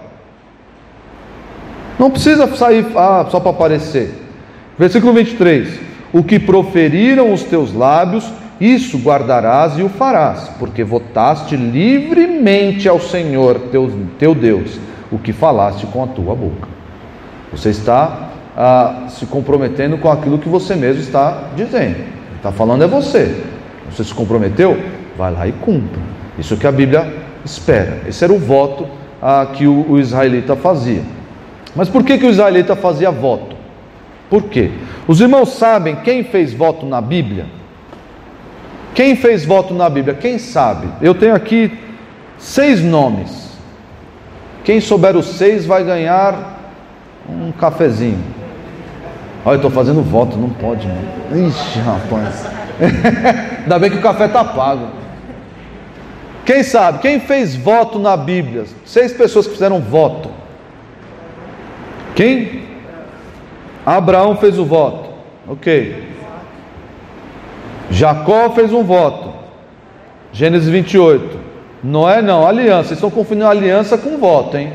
Não precisa sair ah, só para aparecer. Versículo 23: O que proferiram os teus lábios, isso guardarás e o farás, porque votaste livremente ao Senhor teu, teu Deus o que falaste com a tua boca. Você está ah, se comprometendo com aquilo que você mesmo está dizendo. Está falando é você. Você se comprometeu? Vai lá e cumpra. Isso que a Bíblia espera. Esse era o voto ah, que o, o israelita fazia. Mas por que, que o israelita fazia voto? Por quê? Os irmãos sabem quem fez voto na Bíblia? Quem fez voto na Bíblia? Quem sabe? Eu tenho aqui seis nomes. Quem souber os seis vai ganhar um cafezinho. Olha, eu estou fazendo voto, não pode, né? Ixi, rapaz. Ainda bem que o café está pago. Quem sabe? Quem fez voto na Bíblia? Seis pessoas que fizeram voto. Quem? Abraão fez o voto. Ok. Jacó fez um voto. Gênesis 28. Noé não, aliança. Vocês estão confundindo aliança com voto, hein?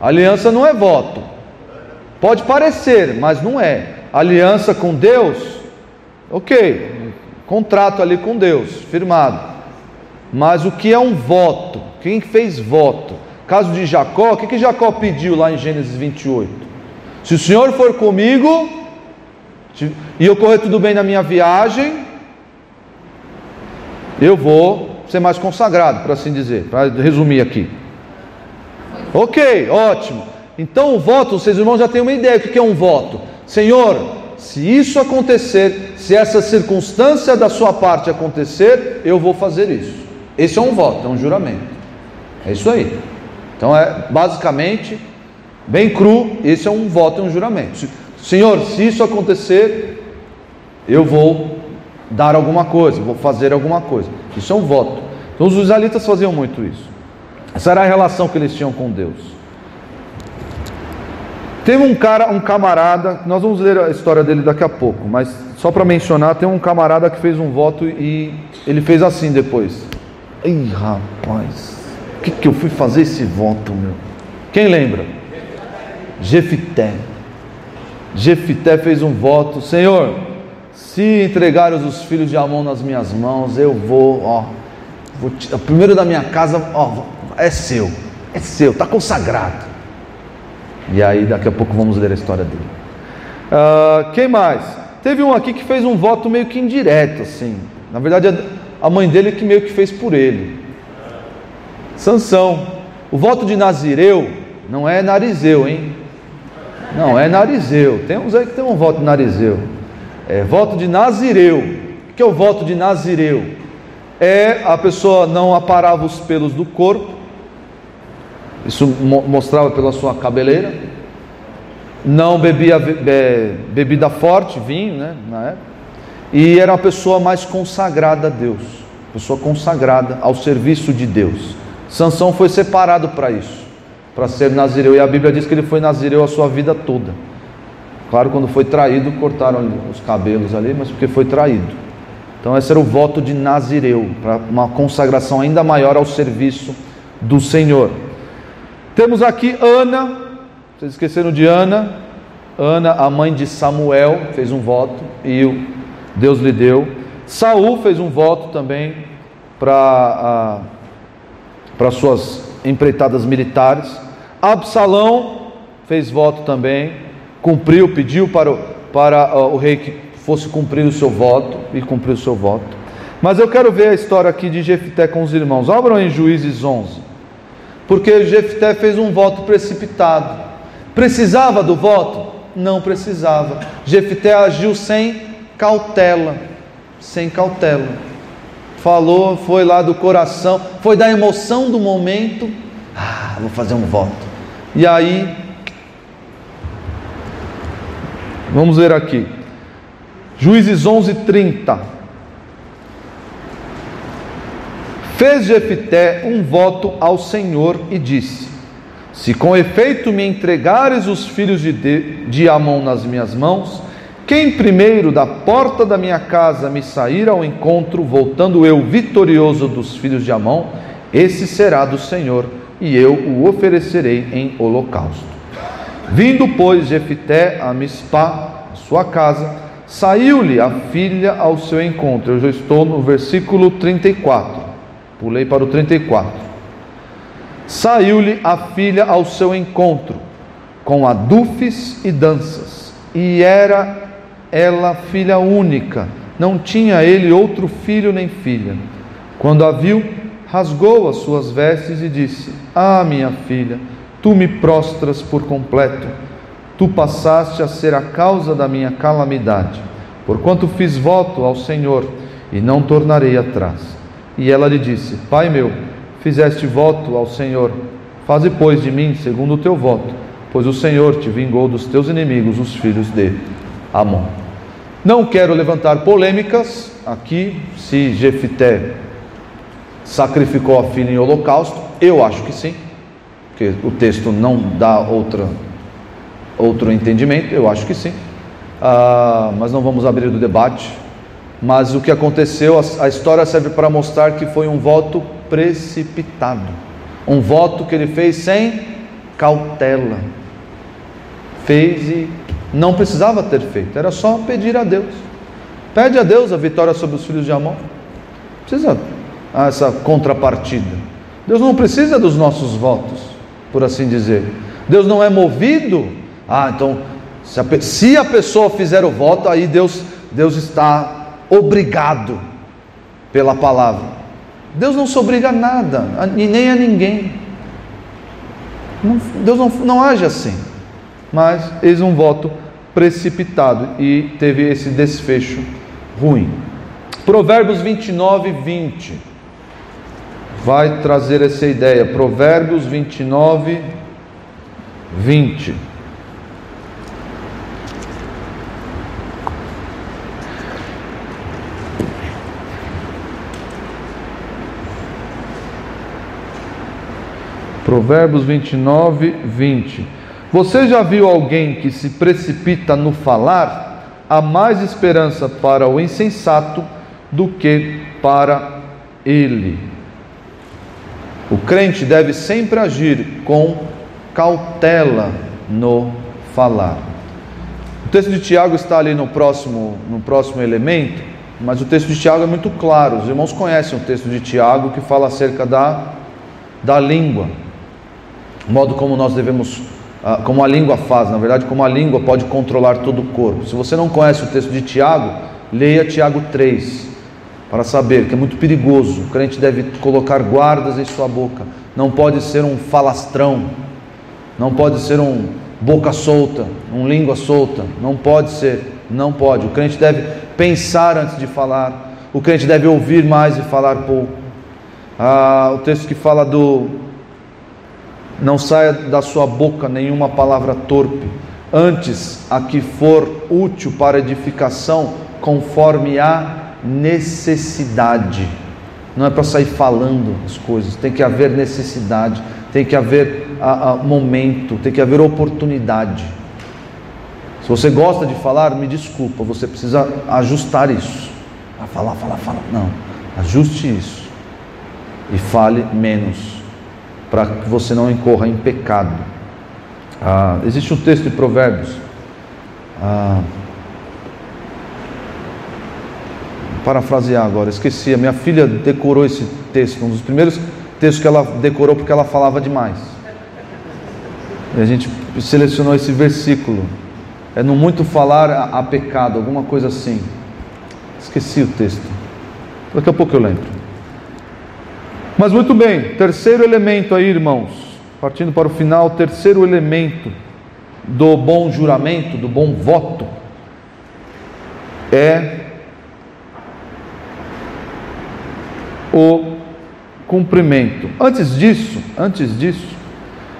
Aliança não é voto. Pode parecer, mas não é. Aliança com Deus, ok. Contrato ali com Deus, firmado. Mas o que é um voto? Quem fez voto? Caso de Jacó, o que, que Jacó pediu lá em Gênesis 28? Se o Senhor for comigo, e ocorrer tudo bem na minha viagem, eu vou ser mais consagrado, por assim dizer, para resumir aqui. Ok, ótimo. Então o voto, vocês irmãos já têm uma ideia do que é um voto. Senhor, se isso acontecer, se essa circunstância da sua parte acontecer, eu vou fazer isso. Esse é um voto, é um juramento. É isso aí. Então é basicamente bem cru, esse é um voto, é um juramento. Senhor, se isso acontecer, eu vou dar alguma coisa, vou fazer alguma coisa. Isso é um voto. Então os israelitas faziam muito isso. Essa era a relação que eles tinham com Deus. Teve um cara, um camarada, nós vamos ler a história dele daqui a pouco, mas só para mencionar, tem um camarada que fez um voto e ele fez assim depois. Ih, rapaz, que, que eu fui fazer esse voto, meu? Quem lembra? Jefité. Jefité fez um voto, Senhor, se entregares os filhos de Amon nas minhas mãos, eu vou, ó, vou, o primeiro da minha casa, ó, é seu, é seu, está consagrado. E aí daqui a pouco vamos ler a história dele. Uh, quem mais? Teve um aqui que fez um voto meio que indireto, assim. Na verdade, a mãe dele que meio que fez por ele. Sansão. O voto de Nazireu não é narizeu, hein? Não, é narizeu. Tem uns aí que tem um voto de narizeu. É voto de Nazireu. O que é o voto de Nazireu? É a pessoa não aparava os pelos do corpo, isso mostrava pela sua cabeleira. Não bebia bebida forte, vinho, né, na época. E era uma pessoa mais consagrada a Deus, pessoa consagrada ao serviço de Deus. Sansão foi separado para isso, para ser nazireu. E a Bíblia diz que ele foi nazireu a sua vida toda. Claro, quando foi traído, cortaram os cabelos ali, mas porque foi traído. Então, esse era o voto de Nazireu, para uma consagração ainda maior ao serviço do Senhor. Temos aqui Ana, vocês esqueceram de Ana? Ana, a mãe de Samuel, fez um voto e Deus lhe deu. Saul fez um voto também para para suas empreitadas militares. Absalão fez voto também, cumpriu, pediu para o, para o rei que fosse cumprir o seu voto e cumpriu o seu voto. Mas eu quero ver a história aqui de Jefité com os irmãos. Abram em Juízes 11 porque Jefté fez um voto precipitado. Precisava do voto? Não precisava. Jefté agiu sem cautela, sem cautela. Falou, foi lá do coração, foi da emoção do momento. Ah, vou fazer um voto. E aí, vamos ver aqui. Juízes 11:30. Fez Jefité um voto ao Senhor e disse: Se com efeito me entregares os filhos de, de Amon nas minhas mãos, quem primeiro da porta da minha casa me sair ao encontro, voltando eu vitorioso dos filhos de Amon, esse será do Senhor, e eu o oferecerei em holocausto. Vindo, pois, Jefité a Mispá, sua casa, saiu-lhe a filha ao seu encontro. Eu já estou no versículo 34. Pulei para o 34. Saiu-lhe a filha ao seu encontro, com adufes e danças, e era ela filha única, não tinha ele outro filho nem filha. Quando a viu, rasgou as suas vestes e disse: Ah, minha filha, tu me prostras por completo, tu passaste a ser a causa da minha calamidade, porquanto fiz voto ao Senhor e não tornarei atrás. E ela lhe disse: Pai meu, fizeste voto ao Senhor, faze, pois, de mim segundo o teu voto, pois o Senhor te vingou dos teus inimigos, os filhos de Amon. Não quero levantar polêmicas aqui, se Jefité sacrificou a filha em holocausto, eu acho que sim, porque o texto não dá outra, outro entendimento, eu acho que sim. Ah, mas não vamos abrir o debate, mas o que aconteceu, a história serve para mostrar que foi um voto precipitado, um voto que ele fez sem cautela. Fez e não precisava ter feito, era só pedir a Deus. Pede a Deus a vitória sobre os filhos de Amon. Precisa essa contrapartida. Deus não precisa dos nossos votos, por assim dizer. Deus não é movido. Ah, então Se a, se a pessoa fizer o voto, aí Deus, Deus está obrigado pela palavra. Deus não se obriga a nada, a, nem a ninguém. Deus não, não age assim. Mas eis um voto precipitado e teve esse desfecho ruim. Provérbios 29, 20 vai trazer essa ideia. Provérbios 29, 20. Provérbios 29, 20. Você já viu alguém que se precipita no falar? Há mais esperança para o insensato do que para ele. O crente deve sempre agir com cautela no falar. O texto de Tiago está ali no próximo, no próximo elemento, mas o texto de Tiago é muito claro. Os irmãos conhecem o texto de Tiago que fala acerca da, da língua o modo como nós devemos, como a língua faz, na verdade, como a língua pode controlar todo o corpo. Se você não conhece o texto de Tiago, leia Tiago 3, para saber que é muito perigoso. O crente deve colocar guardas em sua boca, não pode ser um falastrão, não pode ser um boca solta, um língua solta, não pode ser, não pode. O crente deve pensar antes de falar, o crente deve ouvir mais e falar pouco. Ah, o texto que fala do não saia da sua boca nenhuma palavra torpe, antes a que for útil para edificação, conforme a necessidade. Não é para sair falando as coisas, tem que haver necessidade, tem que haver a, a momento, tem que haver oportunidade. Se você gosta de falar, me desculpa, você precisa ajustar isso. A falar, falar, falar. Não, ajuste isso e fale menos para que você não incorra em pecado. Ah, existe um texto de Provérbios. Ah, parafrasear agora, esqueci. A minha filha decorou esse texto, um dos primeiros textos que ela decorou porque ela falava demais. E a gente selecionou esse versículo. É no muito falar a, a pecado, alguma coisa assim. Esqueci o texto. Daqui a pouco eu lembro. Mas muito bem, terceiro elemento aí, irmãos, partindo para o final, terceiro elemento do bom juramento, do bom voto, é o cumprimento. Antes disso, antes disso,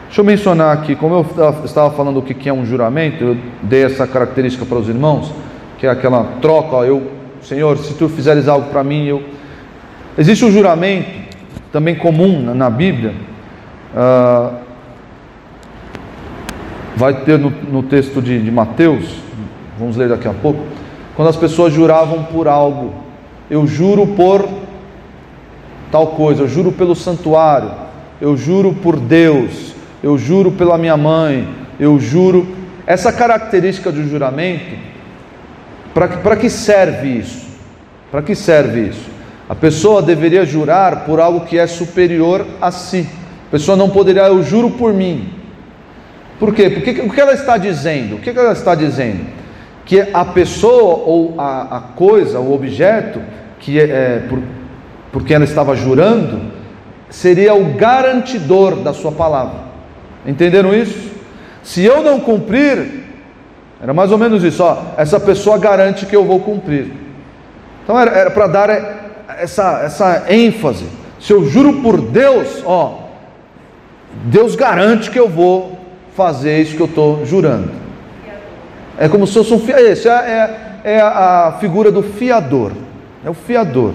deixa eu mencionar aqui, como eu estava falando o que é um juramento, eu dei essa característica para os irmãos, que é aquela troca, eu, Senhor, se tu fizeres algo para mim, eu. Existe um juramento também comum na Bíblia, uh, vai ter no, no texto de, de Mateus, vamos ler daqui a pouco, quando as pessoas juravam por algo, eu juro por tal coisa, eu juro pelo santuário, eu juro por Deus, eu juro pela minha mãe, eu juro. Essa característica do juramento, para que serve isso? Para que serve isso? A pessoa deveria jurar por algo que é superior a si. A pessoa não poderia, eu juro por mim. Por quê? Porque o que ela está dizendo? O que ela está dizendo? Que a pessoa ou a, a coisa, o objeto, que é, é por, por quem ela estava jurando, seria o garantidor da sua palavra. Entenderam isso? Se eu não cumprir, era mais ou menos isso, ó, essa pessoa garante que eu vou cumprir. Então era para dar essa, essa ênfase. Se eu juro por Deus, ó, Deus garante que eu vou fazer isso que eu estou jurando. É como se fosse um fiador. Esse é, é, é, a figura do fiador. É o fiador.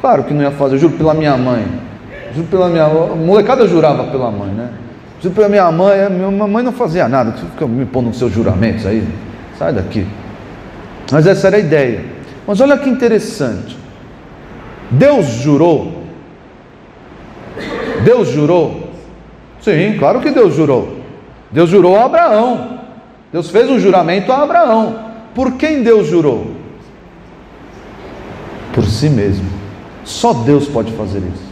Claro que não ia fazer, eu juro pela minha mãe. Juro pela minha molecada jurava pela mãe, né? Juro pela minha mãe, minha mãe não fazia nada. Você fica me pondo nos seus juramentos aí. Sai daqui. Mas essa era a ideia. Mas olha que interessante. Deus jurou? Deus jurou? Sim, claro que Deus jurou. Deus jurou a Abraão. Deus fez um juramento a Abraão. Por quem Deus jurou? Por si mesmo. Só Deus pode fazer isso.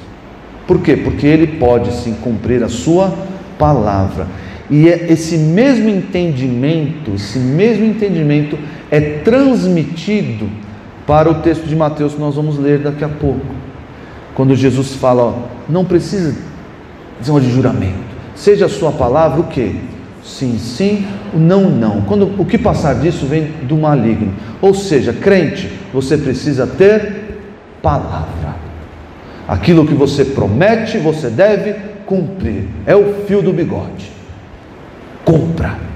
Por quê? Porque Ele pode sim cumprir a sua palavra. E é esse mesmo entendimento, esse mesmo entendimento é transmitido para o texto de Mateus que nós vamos ler daqui a pouco. Quando Jesus fala, ó, não precisa dizer de juramento. Seja a sua palavra o quê? Sim, sim, o não, não. Quando o que passar disso vem do maligno. Ou seja, crente, você precisa ter palavra. Aquilo que você promete, você deve cumprir. É o fio do bigode. Compra.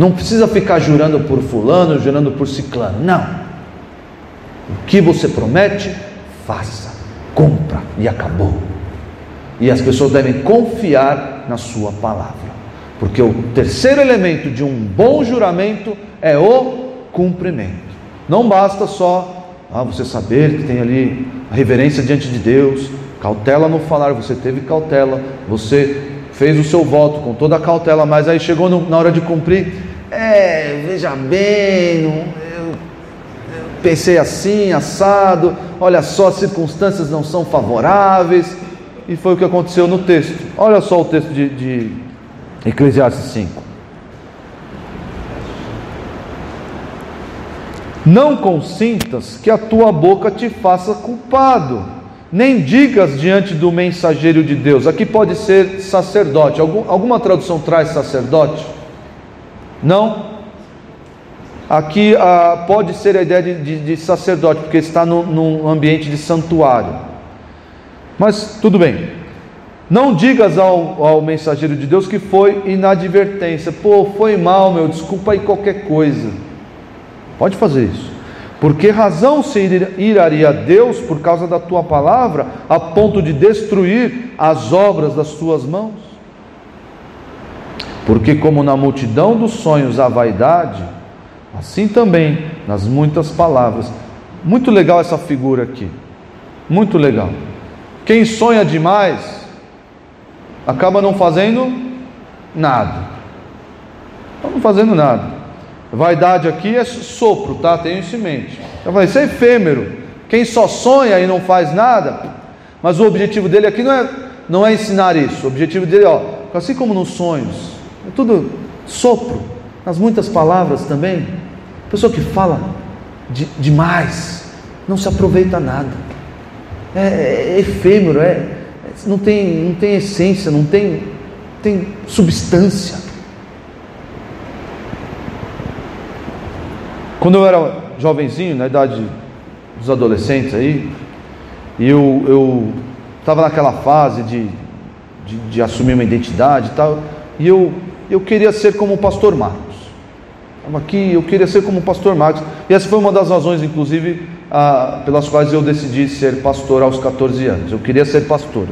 Não precisa ficar jurando por fulano, jurando por ciclano. Não. O que você promete, faça. Compra e acabou. E as pessoas devem confiar na sua palavra. Porque o terceiro elemento de um bom juramento é o cumprimento. Não basta só ah, você saber que tem ali a reverência diante de Deus, cautela no falar, você teve cautela, você fez o seu voto com toda a cautela, mas aí chegou na hora de cumprir, é, veja bem, eu, eu pensei assim, assado, olha só, as circunstâncias não são favoráveis, e foi o que aconteceu no texto. Olha só o texto de, de Eclesiastes 5. Não consintas que a tua boca te faça culpado, nem digas diante do mensageiro de Deus. Aqui pode ser sacerdote. Algum, alguma tradução traz sacerdote? Não? Aqui ah, pode ser a ideia de, de, de sacerdote, porque está no, num ambiente de santuário. Mas tudo bem. Não digas ao, ao mensageiro de Deus que foi inadvertência. Pô, foi mal, meu, desculpa aí qualquer coisa. Pode fazer isso. Por que razão se iraria Deus por causa da tua palavra, a ponto de destruir as obras das tuas mãos? Porque, como na multidão dos sonhos há vaidade, assim também nas muitas palavras. Muito legal essa figura aqui. Muito legal. Quem sonha demais acaba não fazendo nada. Não fazendo nada. Vaidade aqui é sopro, tá? Tenha isso em mente. Falei, isso é efêmero. Quem só sonha e não faz nada, mas o objetivo dele aqui não é, não é ensinar isso. O objetivo dele, ó, assim como nos sonhos, é tudo sopro, nas muitas palavras também. Pessoa que fala de, demais, não se aproveita nada. É, é, é efêmero, é, não, tem, não tem essência, não tem, tem substância. Quando eu era jovenzinho, na idade dos adolescentes aí, e eu estava naquela fase de, de, de, assumir uma identidade e tal, e eu, eu queria ser como o pastor Marcos. Estava aqui, eu queria ser como o pastor Marcos. E essa foi uma das razões, inclusive, ah, pelas quais eu decidi ser pastor aos 14 anos. Eu queria ser pastor.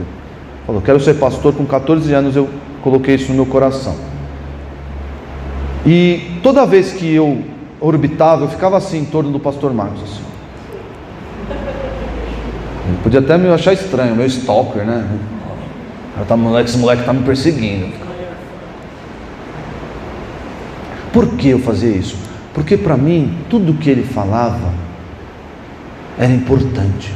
Falou, quero ser pastor com 14 anos, eu coloquei isso no meu coração. E toda vez que eu orbitava, eu ficava assim em torno do pastor Marcos. Assim. Ele podia até me achar estranho, meu stalker, né? Esse moleque está me perseguindo. Por que eu fazia isso? Porque para mim, tudo que ele falava era importante.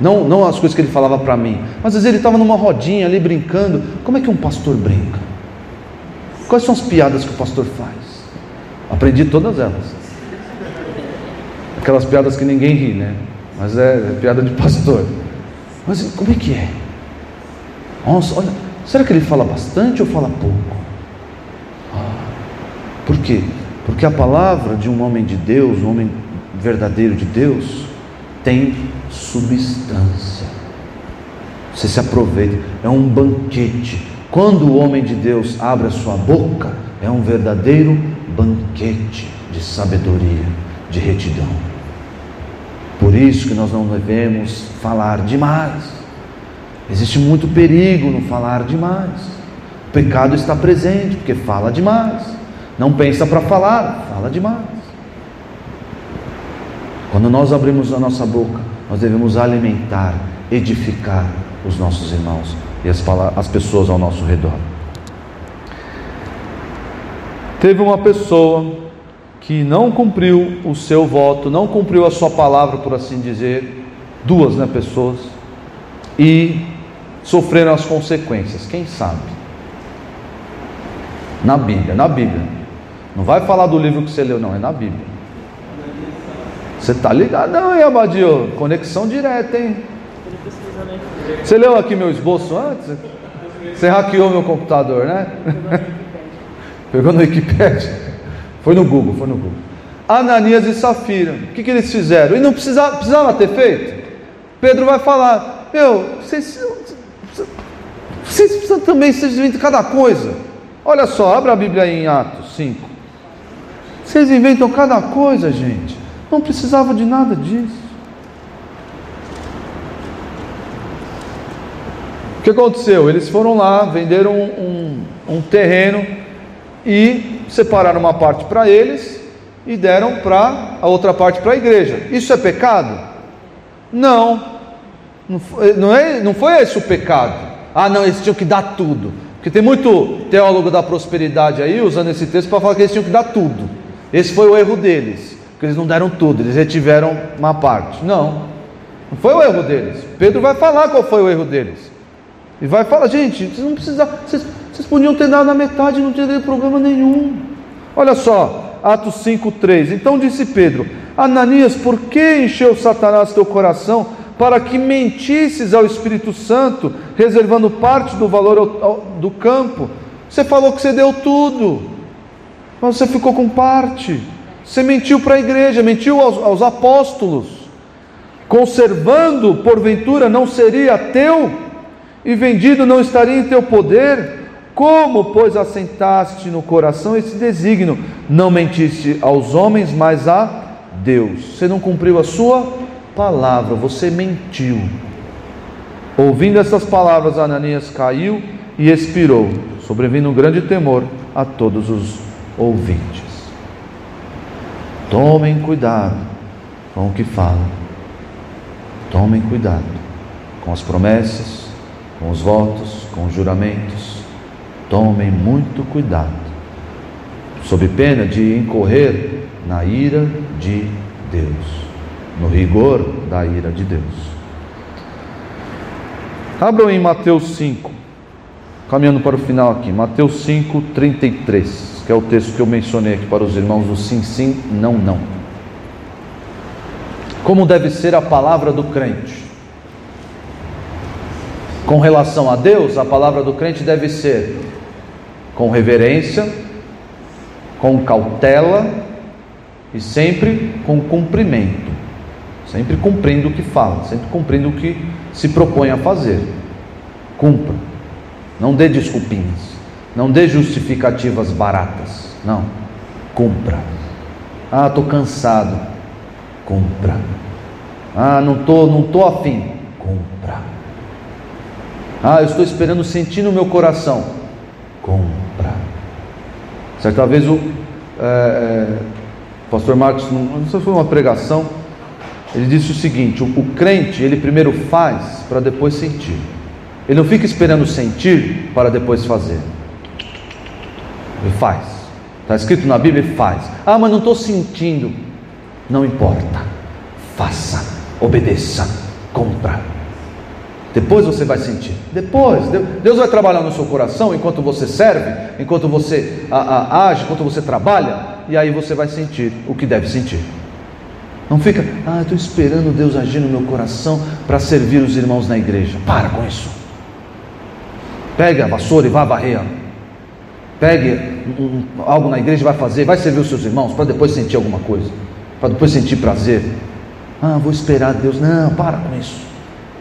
Não, não as coisas que ele falava para mim, mas às vezes ele estava numa rodinha ali brincando. Como é que um pastor brinca? Quais são as piadas que o pastor faz? Aprendi todas elas. Aquelas piadas que ninguém ri, né? Mas é, é piada de pastor. Mas como é que é? Nossa, olha, será que ele fala bastante ou fala pouco? Por quê? Porque a palavra de um homem de Deus, um homem verdadeiro de Deus, tem substância. Você se aproveita, é um banquete. Quando o homem de Deus abre a sua boca, é um verdadeiro banquete de sabedoria, de retidão. Por isso que nós não devemos falar demais. Existe muito perigo no falar demais. O pecado está presente porque fala demais. Não pensa para falar, fala demais. Quando nós abrimos a nossa boca, nós devemos alimentar, edificar os nossos irmãos e as, as pessoas ao nosso redor. Teve uma pessoa que não cumpriu o seu voto, não cumpriu a sua palavra, por assim dizer, duas né, pessoas, e sofreram as consequências. Quem sabe? Na Bíblia, na Bíblia. Não vai falar do livro que você leu, não, é na Bíblia. Você tá ligado, não, hein, Abadio? Conexão direta, hein? Você leu aqui meu esboço antes? Você hackeou meu computador, né? Pegou no Wikipedia? Foi no Google, foi no Google. Ananias e Safira, o que, que eles fizeram? E não precisava, precisava ter feito? Pedro vai falar: Meu, vocês, vocês precisam também ser de cada coisa. Olha só, abra a Bíblia aí em Atos 5. Vocês inventam cada coisa, gente. Não precisava de nada disso. O que aconteceu? Eles foram lá, venderam um, um, um terreno e separaram uma parte para eles e deram para a outra parte para a igreja. Isso é pecado? Não. Não foi, não, é, não foi esse o pecado. Ah, não, eles tinham que dar tudo. Porque tem muito teólogo da prosperidade aí usando esse texto para falar que eles tinham que dar tudo. Esse foi o erro deles, porque eles não deram tudo, eles retiveram uma parte. Não, não foi o erro deles. Pedro vai falar qual foi o erro deles. E vai falar, gente, vocês não precisavam, vocês, vocês podiam ter dado na metade, não teria problema nenhum. Olha só, Atos 5,3. Então disse Pedro: Ananias, por que encheu Satanás teu coração para que mentisses ao Espírito Santo, reservando parte do valor ao, ao, do campo? Você falou que você deu tudo, mas você ficou com parte. Você mentiu para a igreja, mentiu aos, aos apóstolos. Conservando, porventura, não seria teu? e vendido não estaria em teu poder? Como, pois, assentaste no coração esse desígnio? Não mentiste aos homens, mas a Deus. Você não cumpriu a sua palavra, você mentiu. Ouvindo essas palavras, Ananias caiu e expirou, sobrevindo um grande temor a todos os ouvintes. Tomem cuidado com o que falam, tomem cuidado com as promessas, com os votos, com os juramentos. Tomem muito cuidado, sob pena de incorrer na ira de Deus, no rigor da ira de Deus. Abram em Mateus 5, caminhando para o final aqui, Mateus 5, 33, que é o texto que eu mencionei aqui para os irmãos, o sim, sim, não, não. Como deve ser a palavra do crente? Com relação a Deus, a palavra do crente deve ser com reverência, com cautela e sempre com cumprimento. Sempre cumprindo o que fala, sempre cumprindo o que se propõe a fazer. Cumpra. Não dê desculpinhas. Não dê justificativas baratas. Não. Cumpra. Ah, estou cansado. Cumpra. Ah, não estou não tô afim. Cumpra. Ah, eu estou esperando sentir no meu coração. Compra. Certa vez o é, é, pastor Marcos, não sei se foi uma pregação, ele disse o seguinte: o, o crente, ele primeiro faz para depois sentir. Ele não fica esperando sentir para depois fazer. Ele faz. Está escrito na Bíblia, ele faz. Ah, mas não estou sentindo. Não importa. Faça, obedeça, compra. Depois você vai sentir. Depois, Deus vai trabalhar no seu coração enquanto você serve, enquanto você a, a, age, enquanto você trabalha, e aí você vai sentir o que deve sentir. Não fica, ah, estou esperando Deus agir no meu coração para servir os irmãos na igreja. Para com isso. Pegue a vassoura e vá varrer. Pegue um, algo na igreja e vai fazer, vai servir os seus irmãos para depois sentir alguma coisa, para depois sentir prazer. Ah, vou esperar Deus. Não, para com isso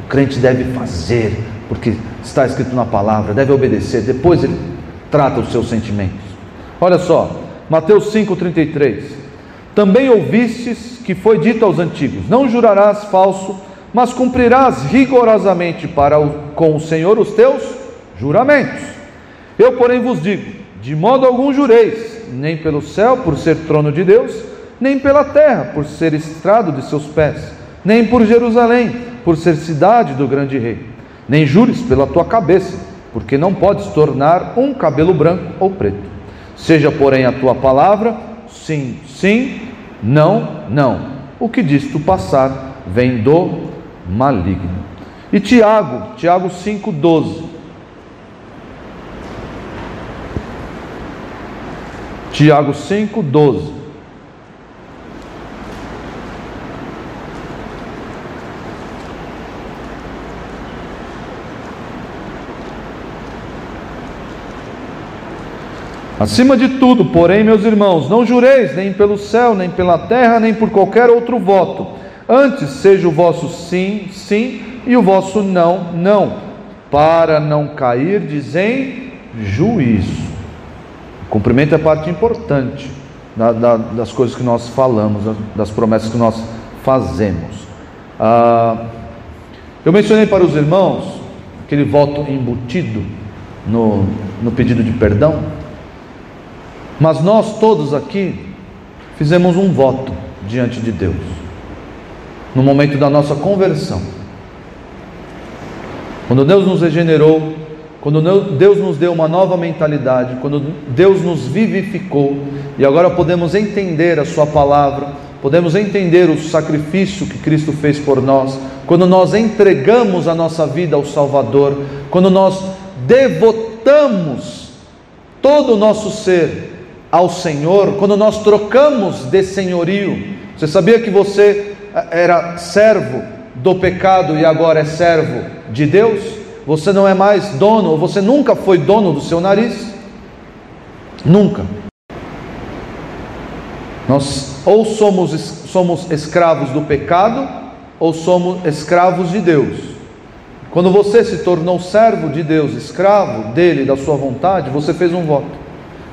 crente deve fazer, porque está escrito na palavra, deve obedecer, depois ele trata os seus sentimentos. Olha só, Mateus 5,33: Também ouvistes que foi dito aos antigos: Não jurarás falso, mas cumprirás rigorosamente para o, com o Senhor os teus juramentos. Eu, porém, vos digo: de modo algum jureis, nem pelo céu, por ser trono de Deus, nem pela terra, por ser estrado de seus pés, nem por Jerusalém por ser cidade do grande rei, nem jures pela tua cabeça, porque não podes tornar um cabelo branco ou preto. Seja, porém, a tua palavra sim, sim, não, não. O que disto passar vem do maligno. E Tiago, Tiago 5,12. Tiago 5, 12. Acima de tudo, porém, meus irmãos, não jureis nem pelo céu, nem pela terra, nem por qualquer outro voto. Antes seja o vosso sim, sim, e o vosso não, não, para não cair em juízo. Cumprimento é parte importante da, da, das coisas que nós falamos, das promessas que nós fazemos. Ah, eu mencionei para os irmãos aquele voto embutido no, no pedido de perdão. Mas nós todos aqui fizemos um voto diante de Deus, no momento da nossa conversão. Quando Deus nos regenerou, quando Deus nos deu uma nova mentalidade, quando Deus nos vivificou e agora podemos entender a Sua palavra, podemos entender o sacrifício que Cristo fez por nós, quando nós entregamos a nossa vida ao Salvador, quando nós devotamos todo o nosso ser ao Senhor, quando nós trocamos de senhorio, você sabia que você eh, era servo do pecado e agora é servo de Deus? Você não é mais dono, você nunca foi dono do seu nariz? Nunca. Nós ou somos, somos escravos do pecado, ou somos escravos de Deus. Quando você se tornou servo de Deus, escravo dele, da sua vontade, você fez um voto.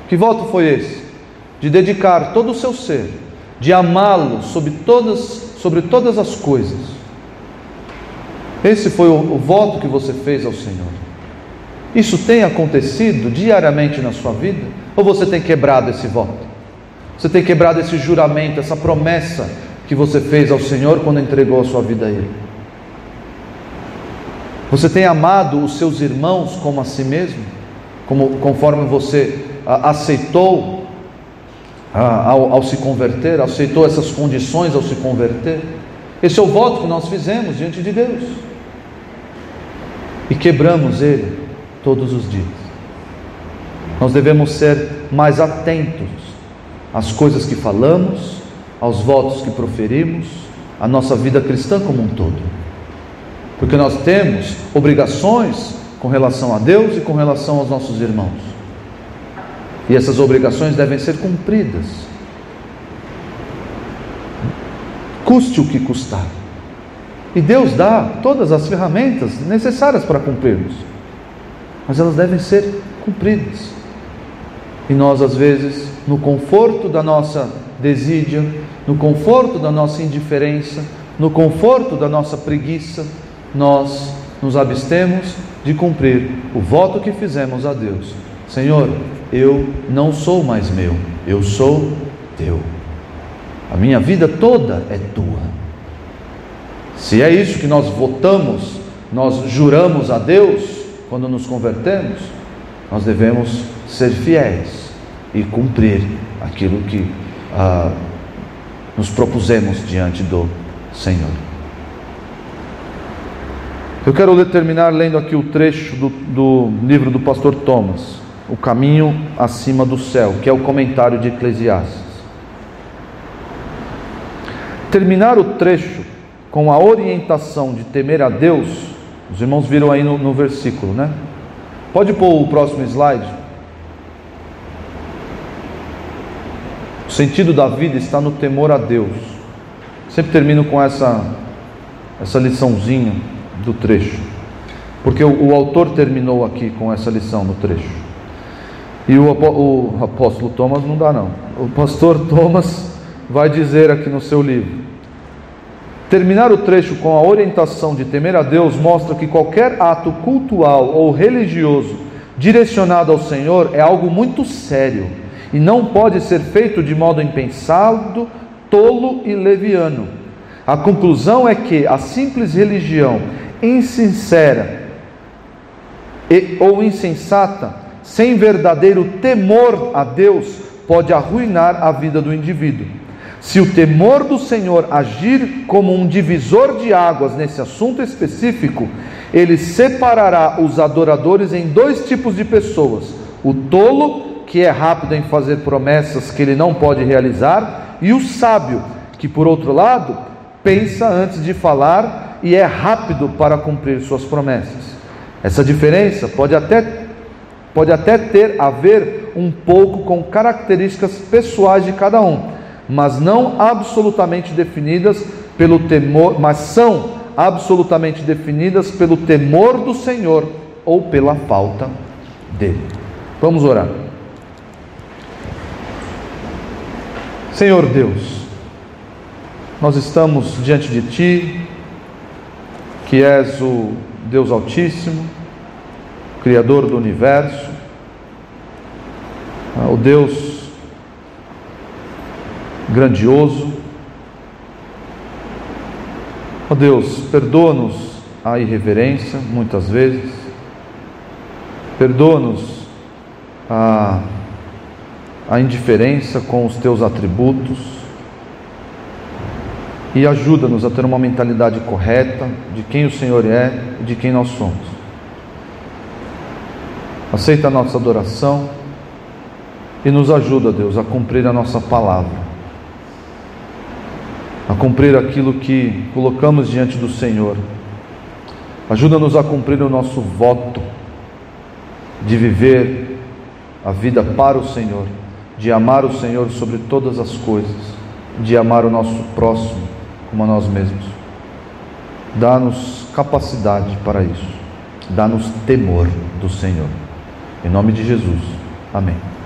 Que voto foi esse? De dedicar todo o seu ser, de amá-lo sobre todas, sobre todas as coisas. Esse foi o, o voto que você fez ao Senhor. Isso tem acontecido diariamente na sua vida? Ou você tem quebrado esse voto? Você tem quebrado esse juramento, essa promessa que você fez ao Senhor quando entregou a sua vida a Ele? Você tem amado os seus irmãos como a si mesmo? Como, conforme você aceitou ao, ao se converter, aceitou essas condições ao se converter. Esse é o voto que nós fizemos diante de Deus. E quebramos ele todos os dias. Nós devemos ser mais atentos às coisas que falamos, aos votos que proferimos, à nossa vida cristã como um todo. Porque nós temos obrigações com relação a Deus e com relação aos nossos irmãos. E essas obrigações devem ser cumpridas. Custe o que custar. E Deus dá todas as ferramentas necessárias para cumprirmos. Mas elas devem ser cumpridas. E nós, às vezes, no conforto da nossa desídia, no conforto da nossa indiferença, no conforto da nossa preguiça, nós nos abstemos de cumprir o voto que fizemos a Deus. Senhor, eu não sou mais meu, eu sou teu. A minha vida toda é tua. Se é isso que nós votamos, nós juramos a Deus quando nos convertemos, nós devemos ser fiéis e cumprir aquilo que ah, nos propusemos diante do Senhor. Eu quero terminar lendo aqui o trecho do, do livro do pastor Thomas o caminho acima do céu, que é o comentário de Eclesiastes. Terminar o trecho com a orientação de temer a Deus, os irmãos viram aí no, no versículo, né? Pode pôr o próximo slide. O sentido da vida está no temor a Deus. Sempre termino com essa, essa liçãozinha do trecho, porque o, o autor terminou aqui com essa lição no trecho. E o, o apóstolo Thomas não dá, não. O pastor Thomas vai dizer aqui no seu livro. Terminar o trecho com a orientação de temer a Deus mostra que qualquer ato cultual ou religioso direcionado ao Senhor é algo muito sério e não pode ser feito de modo impensado, tolo e leviano. A conclusão é que a simples religião insincera e, ou insensata sem verdadeiro temor a Deus, pode arruinar a vida do indivíduo. Se o temor do Senhor agir como um divisor de águas nesse assunto específico, ele separará os adoradores em dois tipos de pessoas: o tolo que é rápido em fazer promessas que ele não pode realizar, e o sábio, que por outro lado, pensa antes de falar e é rápido para cumprir suas promessas. Essa diferença pode até, pode até ter a ver um pouco com características pessoais de cada um, mas não absolutamente definidas pelo temor, mas são absolutamente definidas pelo temor do Senhor ou pela falta dele. Vamos orar. Senhor Deus, nós estamos diante de Ti, que és o Deus Altíssimo, Criador do universo, o Deus grandioso. Ó Deus, perdoa-nos a irreverência, muitas vezes, perdoa-nos a, a indiferença com os teus atributos e ajuda-nos a ter uma mentalidade correta de quem o Senhor é e de quem nós somos. Aceita a nossa adoração e nos ajuda, Deus, a cumprir a nossa palavra, a cumprir aquilo que colocamos diante do Senhor. Ajuda-nos a cumprir o nosso voto de viver a vida para o Senhor, de amar o Senhor sobre todas as coisas, de amar o nosso próximo como a nós mesmos. Dá-nos capacidade para isso, dá-nos temor do Senhor. Em nome de Jesus. Amém.